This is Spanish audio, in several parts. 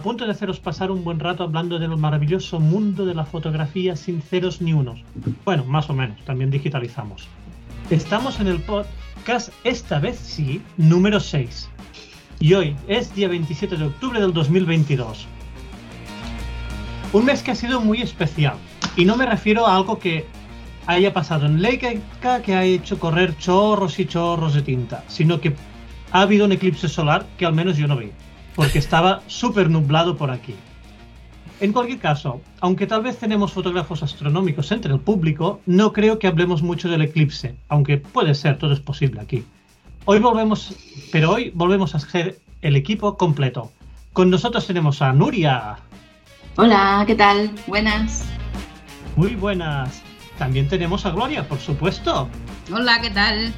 A punto de haceros pasar un buen rato hablando del maravilloso mundo de la fotografía sin ceros ni unos. Bueno, más o menos, también digitalizamos. Estamos en el podcast, esta vez sí, número 6. Y hoy es día 27 de octubre del 2022. Un mes que ha sido muy especial. Y no me refiero a algo que haya pasado en Leica que ha hecho correr chorros y chorros de tinta, sino que ha habido un eclipse solar que al menos yo no vi, porque estaba súper nublado por aquí. En cualquier caso, aunque tal vez tenemos fotógrafos astronómicos entre el público, no creo que hablemos mucho del eclipse, aunque puede ser, todo es posible aquí. Hoy volvemos, pero hoy volvemos a ser el equipo completo. Con nosotros tenemos a Nuria. Hola, ¿qué tal? Buenas. Muy buenas. También tenemos a Gloria, por supuesto. Hola, ¿qué tal?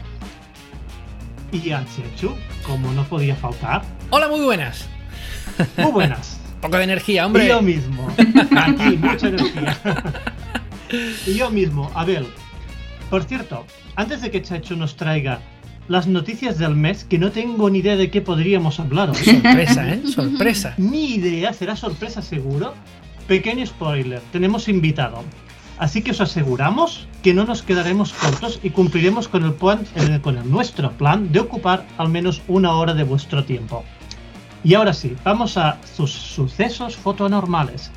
Y a Chechu, como no podía faltar. Hola, muy buenas. Muy buenas. Poco de energía, hombre. Y yo mismo. Aquí, mucha energía. y yo mismo, Abel. Por cierto, antes de que Chechu nos traiga las noticias del mes, que no tengo ni idea de qué podríamos hablar hoy. Sorpresa, ¿eh? Sorpresa. Ni idea, será sorpresa seguro. Pequeño spoiler, tenemos invitado. Así que os aseguramos que no nos quedaremos cortos y cumpliremos con el, plan, con el nuestro plan de ocupar al menos una hora de vuestro tiempo. Y ahora sí, vamos a sus sucesos fotoanormales.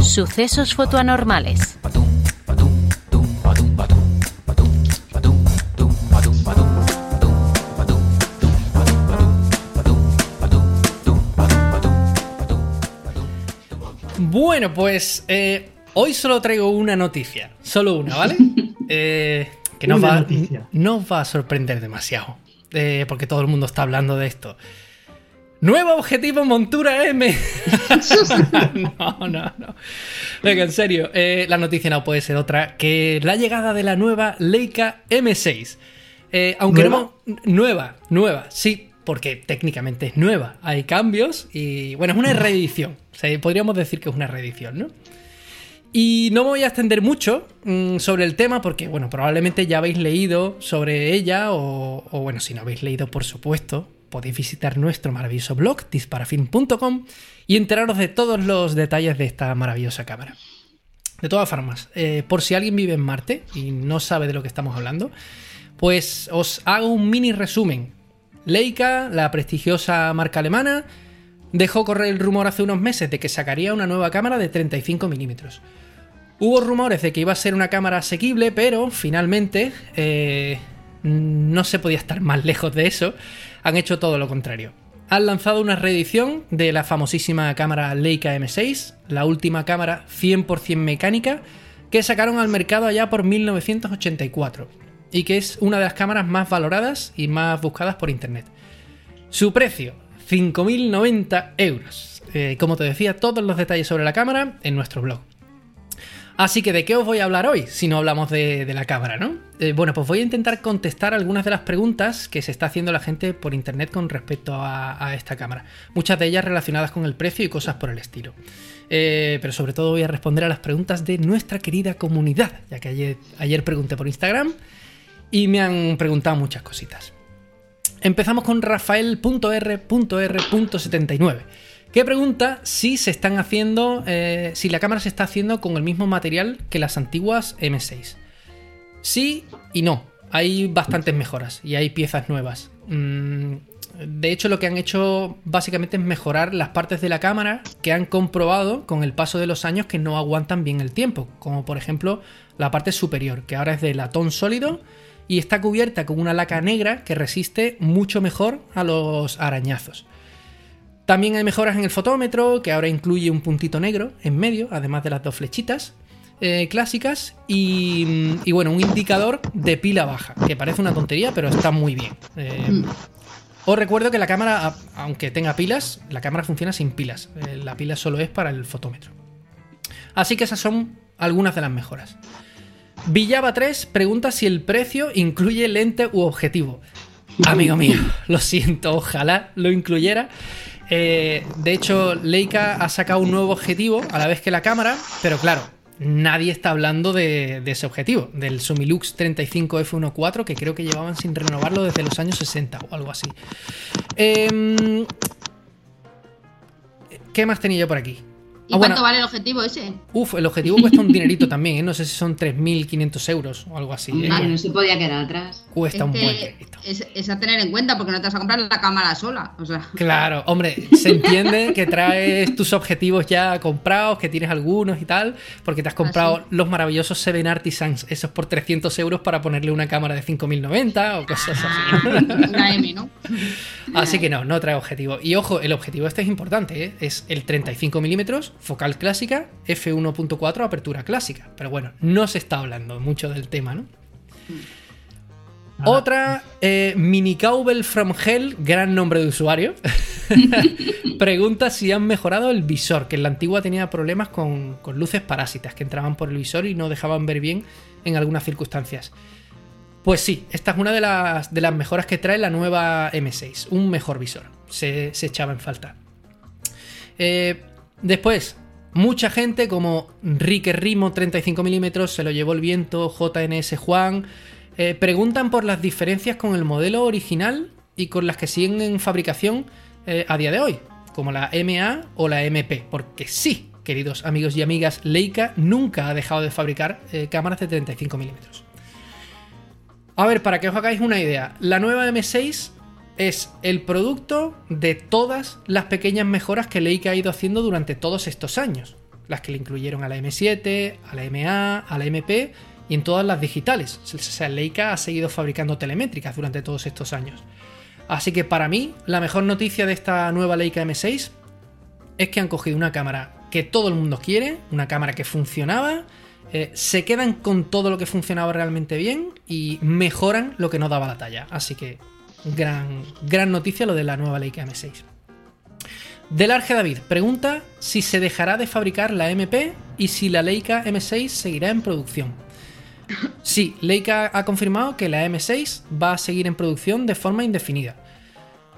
Sucesos fotoanormales. Bueno, pues eh, hoy solo traigo una noticia. Solo una, ¿vale? Eh, que no va, nos va a sorprender demasiado. Eh, porque todo el mundo está hablando de esto. Nuevo objetivo montura M. no, no, no. Venga, en serio. la noticia no puede ser otra que la llegada de la nueva Leica M6. aunque ¿Nueva? no. Nueva, nueva, sí porque técnicamente es nueva. Hay cambios y bueno, es una reedición. Podríamos decir que es una reedición, ¿no? Y no me voy a extender mucho mm, sobre el tema porque, bueno, probablemente ya habéis leído sobre ella o, bueno, si no habéis leído, por supuesto, podéis visitar nuestro maravilloso blog, disparafilm.com, y enteraros de todos los detalles de esta maravillosa cámara. De todas formas, eh, por si alguien vive en Marte y no sabe de lo que estamos hablando, pues os hago un mini resumen Leica, la prestigiosa marca alemana, dejó correr el rumor hace unos meses de que sacaría una nueva cámara de 35 milímetros. Hubo rumores de que iba a ser una cámara asequible, pero finalmente eh, no se podía estar más lejos de eso. Han hecho todo lo contrario. Han lanzado una reedición de la famosísima cámara Leica M6, la última cámara 100% mecánica que sacaron al mercado allá por 1984 y que es una de las cámaras más valoradas y más buscadas por internet. Su precio, 5.090 euros. Eh, como te decía, todos los detalles sobre la cámara en nuestro blog. Así que, ¿de qué os voy a hablar hoy si no hablamos de, la cámara, no? Eh, bueno, pues voy a intentar contestar algunas de las preguntas que se está haciendo la gente por internet con respecto a, esta cámara. Muchas de ellas relacionadas con el precio y cosas por el estilo. Eh, pero sobre todo voy a responder a las preguntas de nuestra querida comunidad, ya que ayer, ayer pregunté por Instagram y me han preguntado muchas cositas. Empezamos con Rafael.r.r.79, que pregunta si se están haciendo, eh, si la cámara se está haciendo con el mismo material que las antiguas M6. Sí y no. Hay bastantes mejoras y hay piezas nuevas. Mm, de hecho, lo que han hecho básicamente es mejorar las partes de la cámara que han comprobado con el paso de los años que no aguantan bien el tiempo, como por ejemplo la parte superior, que ahora es de latón sólido y está cubierta con una laca negra que resiste mucho mejor a los arañazos. También hay mejoras en el fotómetro, que ahora incluye un puntito negro en medio, además de las dos flechitas eh, clásicas, y, bueno, un indicador de pila baja, que parece una tontería, pero está muy bien. Eh, os recuerdo que la cámara, aunque tenga pilas, la cámara funciona sin pilas. Eh, la pila solo es para el fotómetro. Así que esas son algunas de las mejoras. Villaba 3 pregunta si el precio incluye lente u objetivo. Amigo mío, lo siento, ojalá lo incluyera. Eh, de hecho, Leica ha sacado un nuevo objetivo a la vez que la cámara, pero claro, nadie está hablando de, ese objetivo, del Sumilux 35 F1.4, que creo que llevaban sin renovarlo desde los años 60 o algo así. Em, ¿Qué más tenía yo por aquí? ¿Y ah, cuánto vale el objetivo ese? Uf, el objetivo cuesta un dinerito también, ¿eh? no sé si son 3.500 euros o algo así. ¿eh? no se podía quedar atrás. Cuesta un buen dinerito. Es, a tener en cuenta porque no te vas a comprar la cámara sola. O sea. Claro, hombre, se entiende que traes tus objetivos ya comprados, que tienes algunos y tal, porque te has comprado ah, los maravillosos Seven Artisans, esos por 300 euros para ponerle una cámara de 5.090 o cosas así. Una M, ¿no? Así que no, no trae objetivo. Y ojo, el objetivo este es importante, ¿eh? es el 35 milímetros focal clásica, f1.4 apertura clásica. Pero bueno, no se está hablando mucho del tema, ¿no? Otra, eh, Mini Cowbell from Hell, gran nombre de usuario. Pregunta si han mejorado el visor, que en la antigua tenía problemas con, con, luces parásitas que entraban por el visor y no dejaban ver bien en algunas circunstancias. Pues sí, esta es una de las, de las mejoras que trae la nueva M6, un mejor visor. Se, se echaba en falta. Eh, Después, mucha gente como Rique Rimo 35mm, se lo llevó el viento, JNS Juan, eh, preguntan por las diferencias con el modelo original y con las que siguen en fabricación eh, a día de hoy, como la MA o la MP, porque sí, queridos amigos y amigas, Leica nunca ha dejado de fabricar eh, cámaras de 35mm. A ver, para que os hagáis una idea, la nueva M6 es el producto de todas las pequeñas mejoras que Leica ha ido haciendo durante todos estos años. Las que le incluyeron a la M7, a la MA, a la MP y en todas las digitales. O sea, Leica ha seguido fabricando telemétricas durante todos estos años. Así que para mí, la mejor noticia de esta nueva Leica M6 es que han cogido una cámara que todo el mundo quiere, una cámara que funcionaba, eh, se quedan con todo lo que funcionaba realmente bien y mejoran lo que no daba la talla. Así que gran, gran noticia lo de la nueva Leica M6. Delarge David pregunta si se dejará de fabricar la MP y si la Leica M6 seguirá en producción. Sí, Leica ha confirmado que la M6 va a seguir en producción de forma indefinida.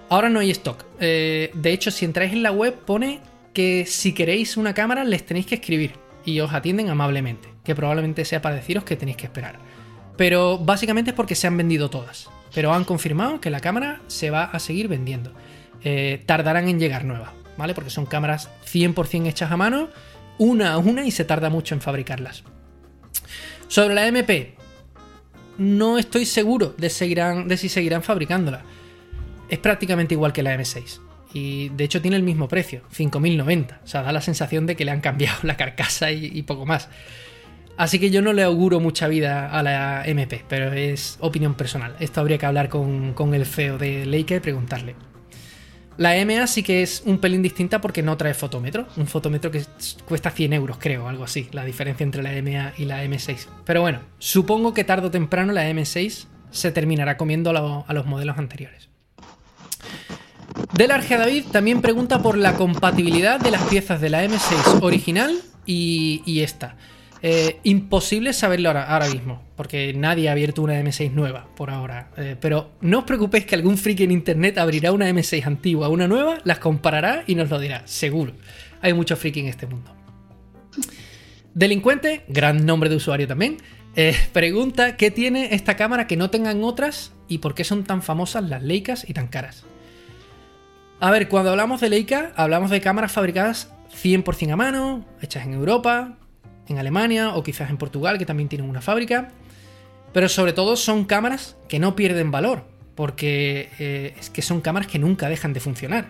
Ahora no hay stock. Eh, de hecho, si entráis en la web pone que si queréis una cámara les tenéis que escribir y os atienden amablemente, que probablemente sea para deciros que tenéis que esperar. Pero básicamente es porque se han vendido todas pero han confirmado que la cámara se va a seguir vendiendo. Eh, tardarán en llegar nuevas, ¿vale? Porque son cámaras 100% hechas a mano, una a una y se tarda mucho en fabricarlas. Sobre la MP, no estoy seguro de, de si seguirán fabricándola. Es prácticamente igual que la M6. Y de hecho tiene el mismo precio, 5.090. O sea, da la sensación de que le han cambiado la carcasa y poco más. Así que yo no le auguro mucha vida a la MP, pero es opinión personal. Esto habría que hablar con, el CEO de Leica y preguntarle. La MA sí que es un pelín distinta porque no trae fotómetro. Un fotómetro que cuesta 100 euros, creo, algo así. La diferencia entre la MA y la M6. Pero bueno, supongo que tarde o temprano la M6 se terminará comiendo a, los modelos anteriores. Delarge David también pregunta por la compatibilidad de las piezas de la M6 original y esta. Eh, imposible saberlo ahora, mismo, porque nadie ha abierto una M6 nueva por ahora. Eh, pero no os preocupéis que algún friki en internet abrirá una M6 antigua, una nueva, las comparará y nos lo dirá, seguro. Hay mucho friki en este mundo. Delincuente, gran nombre de usuario también, eh, pregunta qué tiene esta cámara que no tengan otras y por qué son tan famosas las Leicas y tan caras. A ver, cuando hablamos de Leica, hablamos de cámaras fabricadas 100% a mano, hechas en Europa, en Alemania o quizás en Portugal, que también tienen una fábrica. Pero sobre todo son cámaras que no pierden valor, porque eh, es que son cámaras que nunca dejan de funcionar.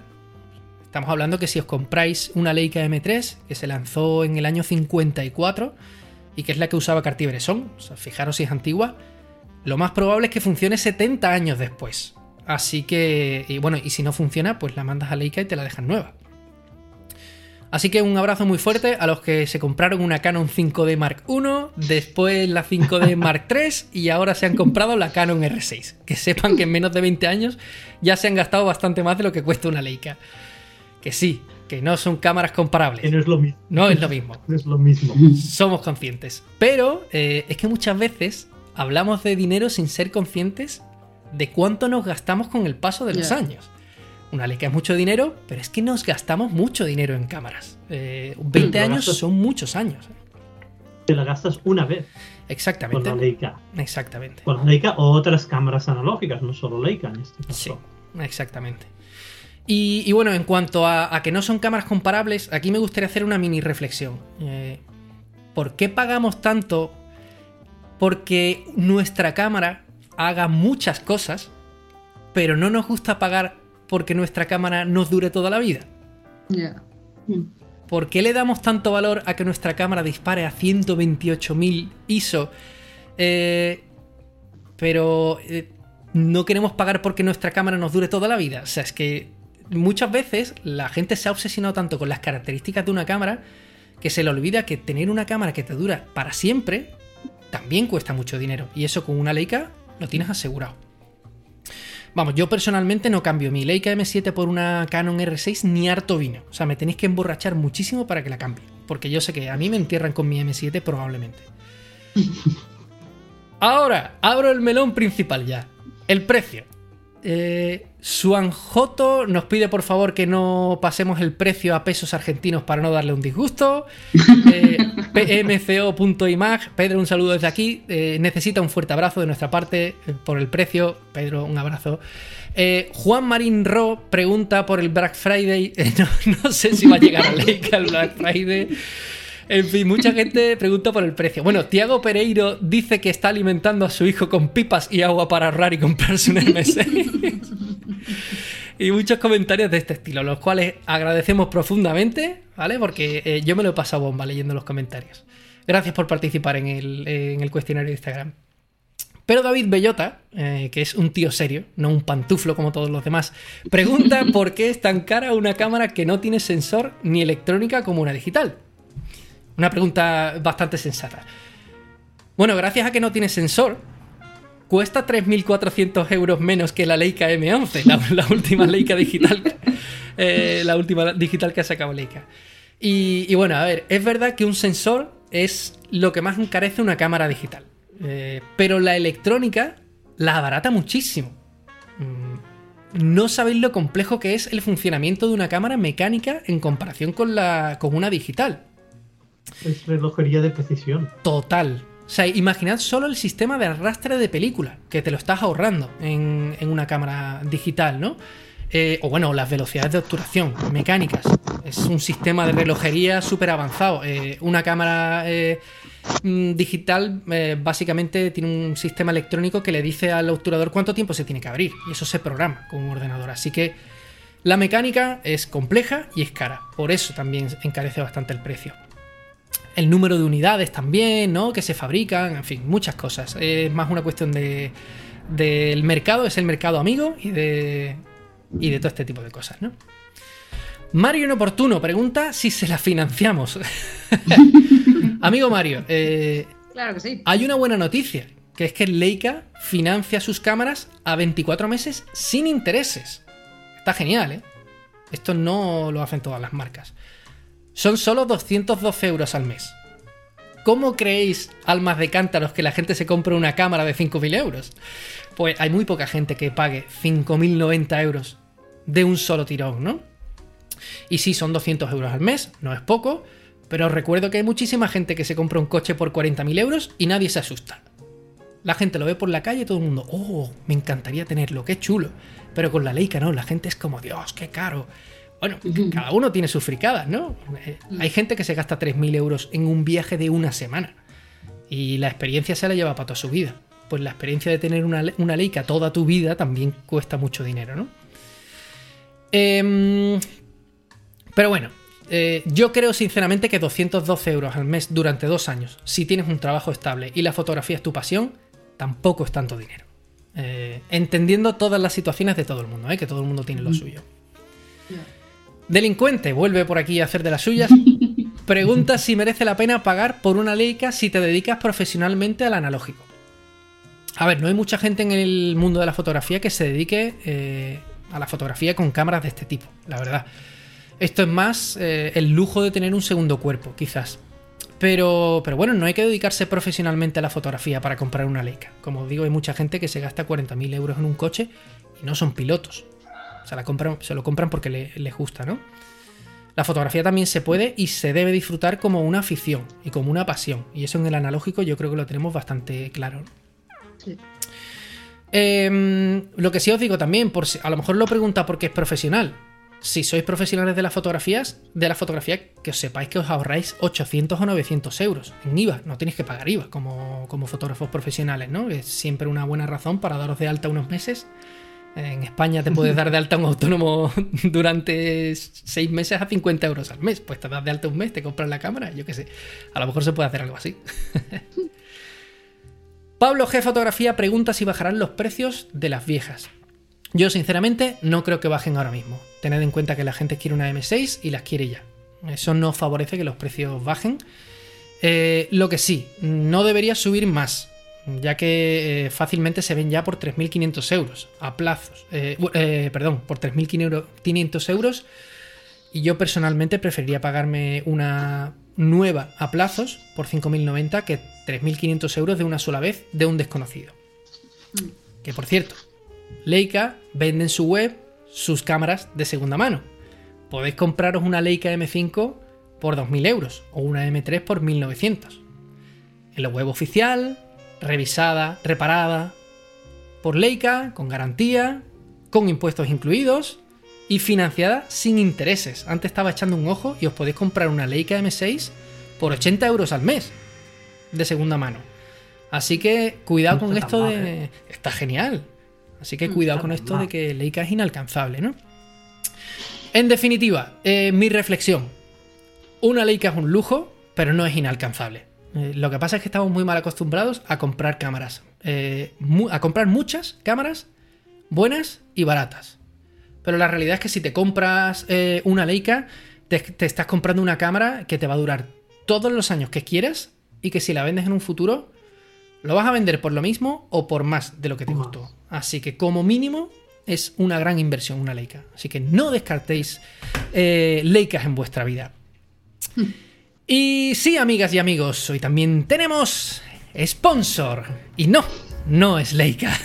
Estamos hablando que si os compráis una Leica M3, que se lanzó en el año 54 y que es la que usaba Cartier-Bresson, o sea, fijaros si es antigua, lo más probable es que funcione 70 años después. Así que, y bueno, y si no funciona, pues la mandas a Leica y te la dejan nueva. Así que un abrazo muy fuerte a los que se compraron una Canon 5D Mark I, después la 5D Mark III y ahora se han comprado la Canon R6. Que sepan que en menos de 20 años ya se han gastado bastante más de lo que cuesta una Leica. Que sí, que no son cámaras comparables. Que no es lo mismo. No es lo mismo. es lo mismo. Somos conscientes. Pero eh, es que muchas veces hablamos de dinero sin ser conscientes de cuánto nos gastamos con el paso de los años. Una Leica es mucho dinero, pero es que nos gastamos mucho dinero en cámaras. 20 eh, años son muchos años. te la gastas una vez. Exactamente. Con la Leica. Exactamente. Con la Leica o otras cámaras analógicas, no solo Leica en este caso. Sí, exactamente. Y, bueno, en cuanto a, que no son cámaras comparables, aquí me gustaría hacer una mini reflexión. Eh, ¿Por qué pagamos tanto porque nuestra cámara haga muchas cosas, pero no nos gusta pagar porque nuestra cámara nos dure toda la vida? Ya. ¿Por qué le damos tanto valor a que nuestra cámara dispare a 128.000 ISO? Eh, pero eh, no queremos pagar porque nuestra cámara nos dure toda la vida. O sea, es que muchas veces la gente se ha obsesionado tanto con las características de una cámara que se le olvida que tener una cámara que te dura para siempre también cuesta mucho dinero. Y eso con una Leica lo tienes asegurado. Vamos, yo personalmente no cambio mi Leica M7 por una Canon R6 ni harto vino. O sea, me tenéis que emborrachar muchísimo para que la cambie. Porque yo sé que a mí me entierran con mi M7 probablemente. Ahora, abro el melón principal ya. El precio. Eh, Suanjoto nos pide por favor que no pasemos el precio a pesos argentinos para no darle un disgusto. Eh, PMCO.imag, Pedro, un saludo desde aquí. Eh, necesita un fuerte abrazo de nuestra parte eh, por el precio. Pedro, un abrazo. Juan Marín Ro pregunta por el Black Friday. No, sé si va a llegar a Leica el Black Friday. En fin, mucha gente pregunta por el precio. Bueno, Tiago Pereiro dice que está alimentando a su hijo con pipas y agua para ahorrar y comprarse un M6. y muchos comentarios de este estilo, los cuales agradecemos profundamente, ¿vale? Porque eh, yo me lo he pasado bomba leyendo los comentarios. Gracias por participar en el, cuestionario de Instagram. Pero David Bellota, eh, que es un tío serio, no un pantuflo como todos los demás, pregunta por qué es tan cara una cámara que no tiene sensor ni electrónica como una digital. Una pregunta bastante sensata. Bueno, gracias a que no tiene sensor, cuesta 3.400 euros menos que la Leica M11, la, última Leica digital, eh, la última digital que ha sacado Leica. Y, bueno, a ver, es verdad que un sensor es lo que más encarece una cámara digital, eh, pero la electrónica la abarata muchísimo. Mm, no sabéis lo complejo que es el funcionamiento de una cámara mecánica en comparación con, la, con una digital. Es relojería de precisión. Total, o sea, imaginad solo el sistema de arrastre de película, que te lo estás ahorrando en, una cámara digital, ¿no? Eh, o bueno, las velocidades de obturación mecánicas. Es un sistema de relojería súper avanzado. Eh, una cámara eh, mm, digital básicamente tiene un sistema electrónico que le dice al obturador cuánto tiempo se tiene que abrir. Y eso se programa con un ordenador. Así que la mecánica es compleja y es cara. Por eso también encarece bastante el precio el número de unidades también, ¿no? Que se fabrican, en fin, muchas cosas. Es más una cuestión de del mercado, es el mercado amigo y de y de todo este tipo de cosas, ¿no? Mario Inoportuno pregunta si se la financiamos. amigo Mario, eh, claro que sí. Hay una buena noticia, que es que Leica financia sus cámaras a 24 meses sin intereses. Está genial, ¿eh? Esto no lo hacen todas las marcas son solo 212 euros al mes. ¿Cómo creéis, almas de cántaros, que la gente se compre una cámara de 5.000 euros? Pues hay muy poca gente que pague 5.090 euros de un solo tirón, ¿no? Y sí, son 200 euros al mes, no es poco, pero os recuerdo que hay muchísima gente que se compra un coche por 40.000 euros y nadie se asusta. La gente lo ve por la calle y todo el mundo, oh, me encantaría tenerlo, qué chulo. Pero con la Leica no, la gente es como, Dios, qué caro. Bueno, cada uno tiene sus fricadas, ¿no? Eh, hay gente que se gasta 3.000 euros en un viaje de una semana y la experiencia se la lleva para toda su vida. Pues la experiencia de tener una, una Leica toda tu vida también cuesta mucho dinero, ¿no? Em, pero bueno, eh, yo creo sinceramente que 212 euros al mes durante dos años, si tienes un trabajo estable y la fotografía es tu pasión, tampoco es tanto dinero. Eh, entendiendo todas las situaciones de todo el mundo, que todo el mundo tiene lo suyo. Delincuente, vuelve por aquí a hacer de las suyas. Pregunta si merece la pena pagar por una Leica si te dedicas profesionalmente al analógico. A ver, no hay mucha gente en el mundo de la fotografía que se dedique eh, a la fotografía con cámaras de este tipo, la verdad. Esto es más eh, el lujo de tener un segundo cuerpo, quizás. Pero, pero bueno, no hay que dedicarse profesionalmente a la fotografía para comprar una Leica. Como digo, hay mucha gente que se gasta 40.000 euros en un coche y no son pilotos. Se, la compran, se lo compran porque les gusta, ¿no? la fotografía también se puede y se debe disfrutar como una afición y como una pasión. Y eso en el analógico yo creo que lo tenemos bastante claro. Sí. Em, lo que sí os digo también, por si, a lo mejor lo pregunta porque es profesional. Si sois profesionales de las fotografías, de la fotografía, que os sepáis que os ahorráis 800 o 900 euros en IVA. No tenéis que pagar IVA como, como fotógrafos profesionales, ¿no? Es siempre una buena razón para daros de alta unos meses en España te puedes dar de alta un autónomo durante seis meses a 50 euros al mes. Pues te das de alta un mes, te compras la cámara, yo qué sé. A lo mejor se puede hacer algo así. Pablo G. Fotografía pregunta si bajarán los precios de las viejas. Yo sinceramente no creo que bajen ahora mismo. Tened en cuenta que la gente quiere una M6 y las quiere ya. Eso no favorece que los precios bajen. Eh, lo que sí, no debería subir más ya que eh, fácilmente se ven ya por 3.500 euros a plazos. Eh, eh, perdón, por 3.500 euros. Y yo personalmente preferiría pagarme una nueva a plazos por 5.090 que 3.500 euros de una sola vez de un desconocido. Mm. Que por cierto, Leica vende en su web sus cámaras de segunda mano. Podéis compraros una Leica M5 por 2.000 euros o una M3 por 1.900. En la web oficial, revisada, reparada por Leica, con garantía, con impuestos incluidos y financiada sin intereses. Antes estaba echando un ojo y os podéis comprar una Leica M6 por 80 euros al mes de segunda mano. Así que cuidado con esto de... ¿eh? Está genial. Así que cuidado con esto de que Leica es inalcanzable, ¿no? En definitiva, eh, mi reflexión. Una Leica es un lujo, pero no es inalcanzable. Eh, lo que pasa es que estamos muy mal acostumbrados a comprar cámaras. Eh, a comprar muchas cámaras buenas y baratas. Pero la realidad es que si te compras eh, una Leica, te, estás comprando una cámara que te va a durar todos los años que quieras y que si la vendes en un futuro, lo vas a vender por lo mismo o por más de lo que te costó. Así que como mínimo es una gran inversión una Leica. Así que no descartéis Leicas en vuestra vida. Y sí, amigas y amigos, hoy también tenemos sponsor. Y no, no es Leica.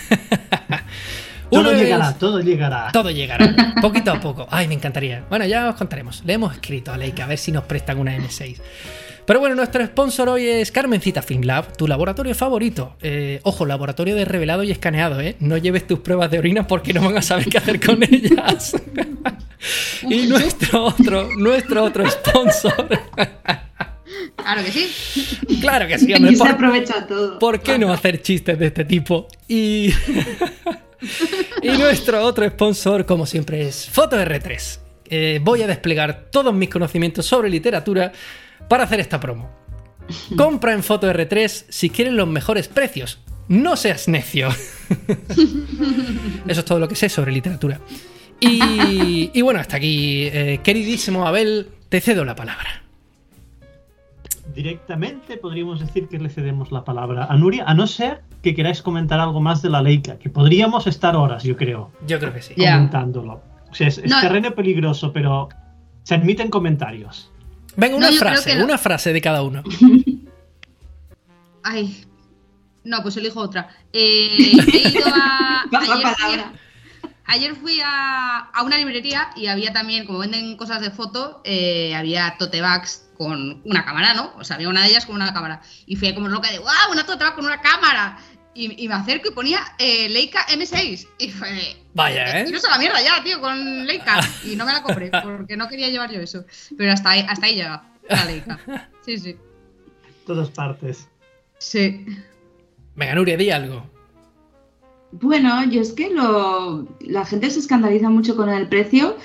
todo llegará, todo llegará. Todo llegará, poquito a poco. Ay, me encantaría. Bueno, ya os contaremos. Le hemos escrito a Leica a ver si nos prestan una M6. Pero bueno, nuestro sponsor hoy es Carmencita Film Lab, tu laboratorio favorito. Eh, ojo, laboratorio de revelado y escaneado, ¿eh? No lleves tus pruebas de orina porque no van a saber qué hacer con ellas. y nuestro otro, nuestro otro sponsor. Claro que sí. Claro que sí, hombre. se aprovecha todo. ¿Por qué no hacer chistes de este tipo? Y. y nuestro otro sponsor, como siempre, es Foto R3. Eh, voy a desplegar todos mis conocimientos sobre literatura para hacer esta promo. Compra en Foto R3 si quieren los mejores precios. No seas necio. Eso es todo lo que sé sobre literatura. Y, bueno, hasta aquí, eh, queridísimo Abel, te cedo la palabra directamente podríamos decir que le cedemos la palabra a Nuria, a no ser que queráis comentar algo más de la Leica, que podríamos estar horas, yo creo. Yo creo que sí. Comentándolo. O sea, es, terreno peligroso, pero se admiten comentarios. Venga, una frase, una frase de cada uno. Ay. No, pues elijo otra. Eh, he ido a. ayer, fui a, a, una librería y había también, como venden cosas de foto, eh, había tote bags con una cámara, ¿no? O sea, había una de ellas con una cámara. Y fui como loca de, ¡wow! Una tote con una cámara. Y, me acerco y ponía eh, Leica M6. Y fue. Vaya, ¿eh? no a la mierda ya, tío, con Leica. Y no me la compré porque no quería llevar yo eso. Pero hasta ahí, hasta ahí llega la Leica. Sí, sí. Todas partes. Sí. Venga, Nuria, di algo. Bueno, yo es que lo, la gente se escandaliza mucho con el precio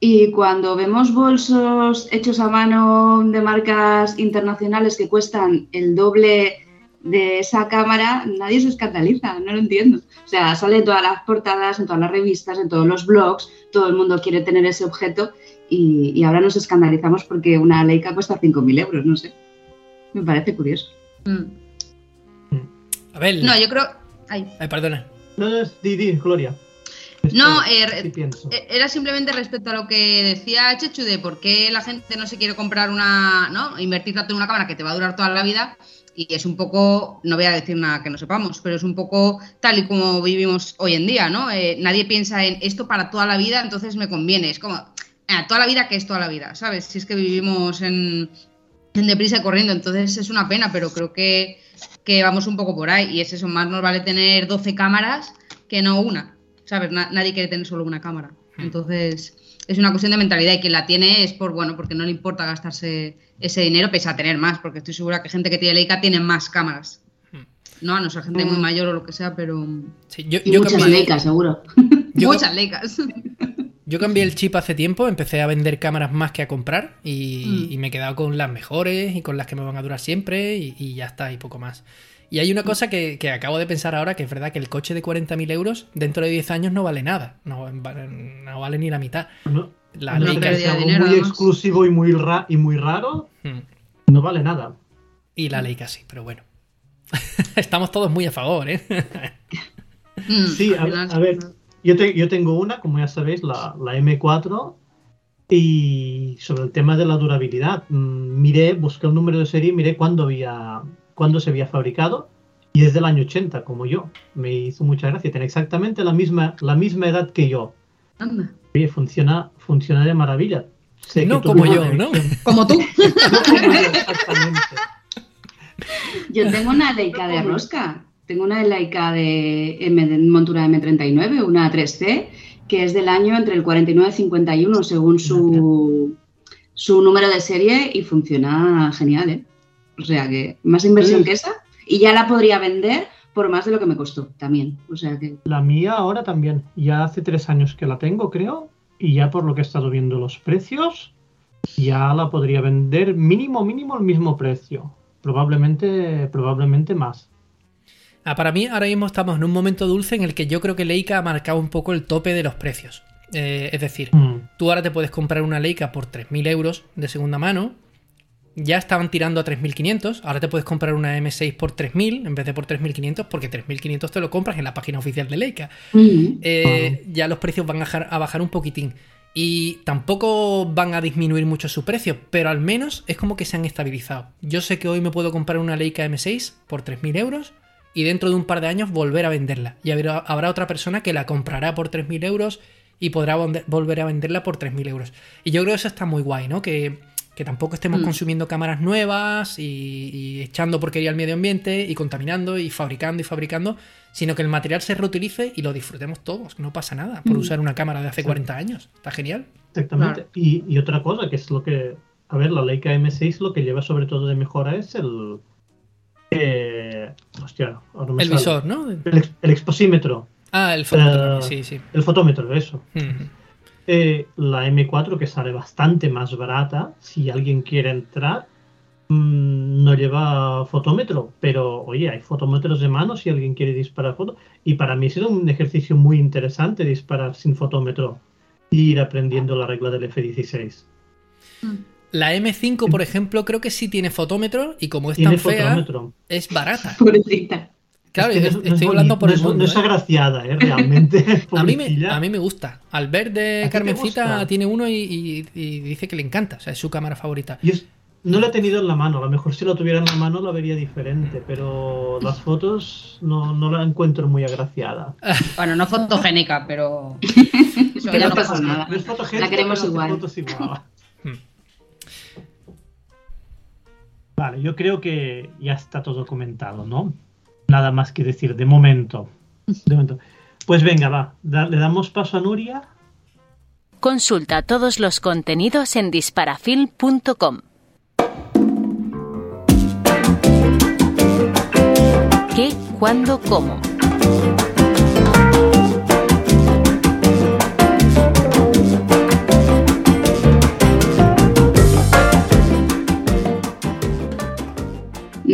y cuando vemos bolsos hechos a mano de marcas internacionales que cuestan el doble de esa cámara, nadie se escandaliza, no lo entiendo. O sea, sale en todas las portadas, en todas las revistas, en todos los blogs, todo el mundo quiere tener ese objeto y, ahora nos escandalizamos porque una Leica cuesta 5.000 euros, no sé. Me parece curioso. Mm. A ver. No, yo creo... Ay, Ay perdona. No, no, di, Gloria. No, eh, era simplemente respecto a lo que decía Chechu de por qué la gente no se quiere comprar una, ¿no? Invertir tanto en una cámara que te va a durar toda la vida. Y es un poco, no voy a decir nada que no sepamos, pero es un poco tal y como vivimos hoy en día, ¿no? Eh, nadie piensa en esto para toda la vida, entonces me conviene. Es como, toda la vida que es toda la vida, ¿sabes? Si es que vivimos en, en deprisa corriendo, entonces es una pena, pero creo que, que, vamos un poco por ahí y es eso, más nos vale tener 12 cámaras que no una, ¿sabes? nadie quiere tener solo una cámara. Hmm. Entonces, es una cuestión de mentalidad y quien la tiene es por, bueno, porque no le importa gastarse ese dinero pese a tener más, porque estoy segura que gente que tiene Leica tiene más cámaras. Hmm. No, a no ser gente muy hmm. mayor o lo que sea, pero... yo, y muchas Leicas, seguro. muchas Leicas. Yo cambié el chip hace tiempo, empecé a vender cámaras más que a comprar y, mm. me he quedado con las mejores y con las que me van a durar siempre y, ya está, y poco más. Y hay una mm. cosa que, acabo de pensar ahora, que es verdad que el coche de 40.000 euros dentro de 10 años no vale nada, no, vale ni la mitad. la Leica es algo muy exclusivo y muy, y muy raro, mm. no vale nada. Y la Leica sí, pero bueno. Estamos todos muy a favor, ¿eh? sí, a ver, yo, tengo una, como ya sabéis, la, M4, y sobre el tema de la durabilidad, mm, miré, busqué el número de serie y miré cuándo, había, cuándo se había fabricado, y es del año 80, como yo. Me hizo mucha gracia, tiene exactamente la misma, la misma edad que yo. Anda. Oye, funciona, funciona de maravilla. no como yo, ¿no? Como tú. exactamente. Yo tengo una Leica de rosca tengo una Leica de, M, de montura M39, una 3C, que es del año entre el 49 y 51, según su, su número de serie, y funciona genial, ¿eh? O sea que más inversión que esa, y ya la podría vender por más de lo que me costó también. O sea que... La mía ahora también. Ya hace tres años que la tengo, creo, y ya por lo que he estado viendo los precios, ya la podría vender mínimo, mínimo el mismo precio. Probablemente, probablemente más. Ah, para mí ahora mismo estamos en un momento dulce en el que yo creo que Leica ha marcado un poco el tope de los precios. Eh, es decir, mm. tú ahora te puedes comprar una Leica por 3.000 euros de segunda mano. Ya estaban tirando a 3.500. Ahora te puedes comprar una M6 por 3.000 en vez de por 3.500 porque 3.500 te lo compras en la página oficial de Leica. Mm. Eh, ya los precios van a, a bajar un poquitín. Y tampoco van a disminuir mucho su precio, pero al menos es como que se han estabilizado. Yo sé que hoy me puedo comprar una Leica M6 por 3.000 euros y dentro de un par de años volver a venderla. Y habrá, otra persona que la comprará por 3.000 euros y podrá volver a venderla por 3.000 euros. Y yo creo que eso está muy guay, ¿no? Que, tampoco estemos mm. consumiendo cámaras nuevas y, echando porquería al medio ambiente y contaminando y fabricando y fabricando, sino que el material se reutilice y lo disfrutemos todos. No pasa nada por mm. usar una cámara de hace 40 años. Está genial. Exactamente. Y, y, otra cosa, que es lo que... A ver, la Leica M6 lo que lleva sobre todo de mejora es el eh, hostia, el visor, ¿no? El, exposímetro. Ah, el fotómetro, eh, sí, sí. El fotómetro, eso. Eh, la M4 que sale bastante más barata, si alguien quiere entrar, mm, no lleva fotómetro, pero oye, hay fotómetros de mano si alguien quiere disparar foto. Y para mí ha sido un ejercicio muy interesante disparar sin fotómetro e ir aprendiendo la regla del F16. La M5, por ejemplo, creo que sí tiene fotómetro y como es tan fea, es barata. Claro, estoy hablando por el mundo. No es ¿eh? agraciada, ¿eh? Realmente. a, mí me, a mí me gusta. Al ver de Carmencita tiene uno y, dice que le encanta. O sea, es su cámara favorita. Y no la he tenido en la mano. A lo mejor si lo tuviera en la mano la vería diferente. Pero las fotos no, no la encuentro muy agraciada. bueno, no fotogénica, pero. pero no pasa nada. la queremos igual. Vale, yo creo que ya está todo comentado, ¿no? Nada más que decir de momento. Pues venga, va, le damos paso a Nuria. Consulta todos los contenidos en disparafilm.com. ¿Qué, cuándo, cómo?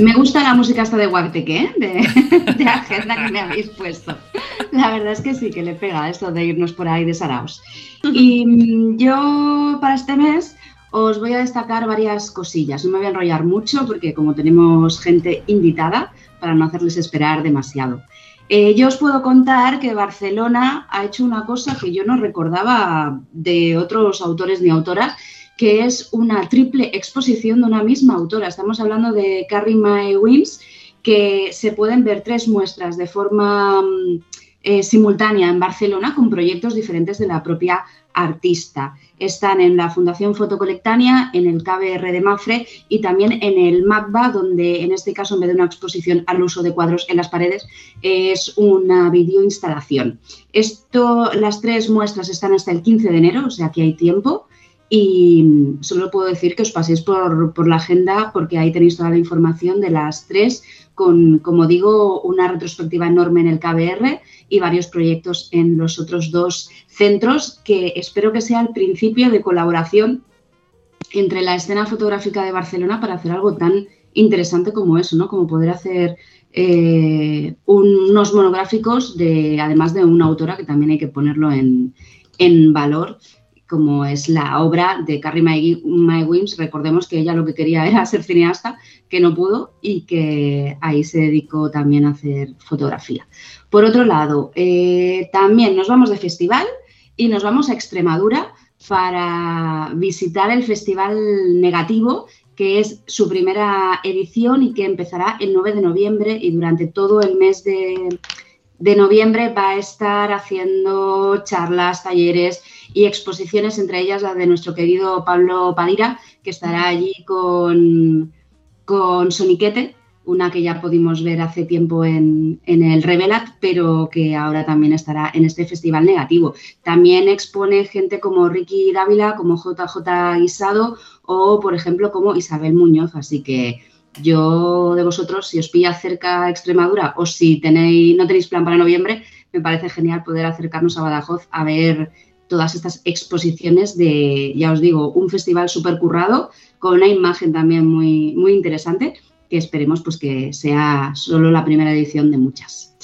Me gusta la música hasta de Guateque, ¿eh? de, agenda que me habéis puesto. La verdad es que sí, que le pega esto de irnos por ahí de Saraos. Y mm, yo para este mes os voy a destacar varias cosillas. No me voy a enrollar mucho porque como tenemos gente invitada, para no hacerles esperar demasiado. Eh, yo os puedo contar que Barcelona ha hecho una cosa que yo no recordaba de otros autores ni autoras que es una triple exposición de una misma autora. Estamos hablando de Carrie Mae Wims, que se pueden ver tres muestras de forma mm, eh, simultánea en Barcelona con proyectos diferentes de la propia artista. Están en la Fundación Fotocolectánea, en el KBR de Mafre y también en el MACBA, donde en este caso, en vez de una exposición al uso de cuadros en las paredes, es una videoinstalación. Esto, las tres muestras están hasta el 15 de enero, o sea que hay tiempo. Y solo puedo decir que os paséis por, por la agenda porque ahí tenéis toda la información de las tres con, como digo, una retrospectiva enorme en el KBR y varios proyectos en los otros dos centros que espero que sea el principio de colaboración entre la escena fotográfica de Barcelona para hacer algo tan interesante como eso, ¿no? Como poder hacer eh, unos monográficos de, además de una autora que también hay que ponerlo en, en valor como es la obra de Carrie Mae Wims. Recordemos que ella lo que quería era ser cineasta, que no pudo y que ahí se dedicó también a hacer fotografía. Por otro lado, eh, también nos vamos de festival y nos vamos a Extremadura para visitar el Festival Negativo, que es su primera edición y que empezará el 9 de noviembre y durante todo el mes de, de noviembre va a estar haciendo charlas, talleres y exposiciones, entre ellas la de nuestro querido Pablo Padira, que estará allí con, con Soniquete, una que ya pudimos ver hace tiempo en, el Revelat, pero que ahora también estará en este festival negativo. También expone gente como Ricky Dávila, como JJ Guisado o, por ejemplo, como Isabel Muñoz. Así que yo de vosotros, si os pilla cerca Extremadura o si tenéis, no tenéis plan para noviembre, me parece genial poder acercarnos a Badajoz a ver todas estas exposiciones de, ya os digo, un festival súper currado, con una imagen también muy, muy interesante, que esperemos pues que sea solo la primera edición de muchas.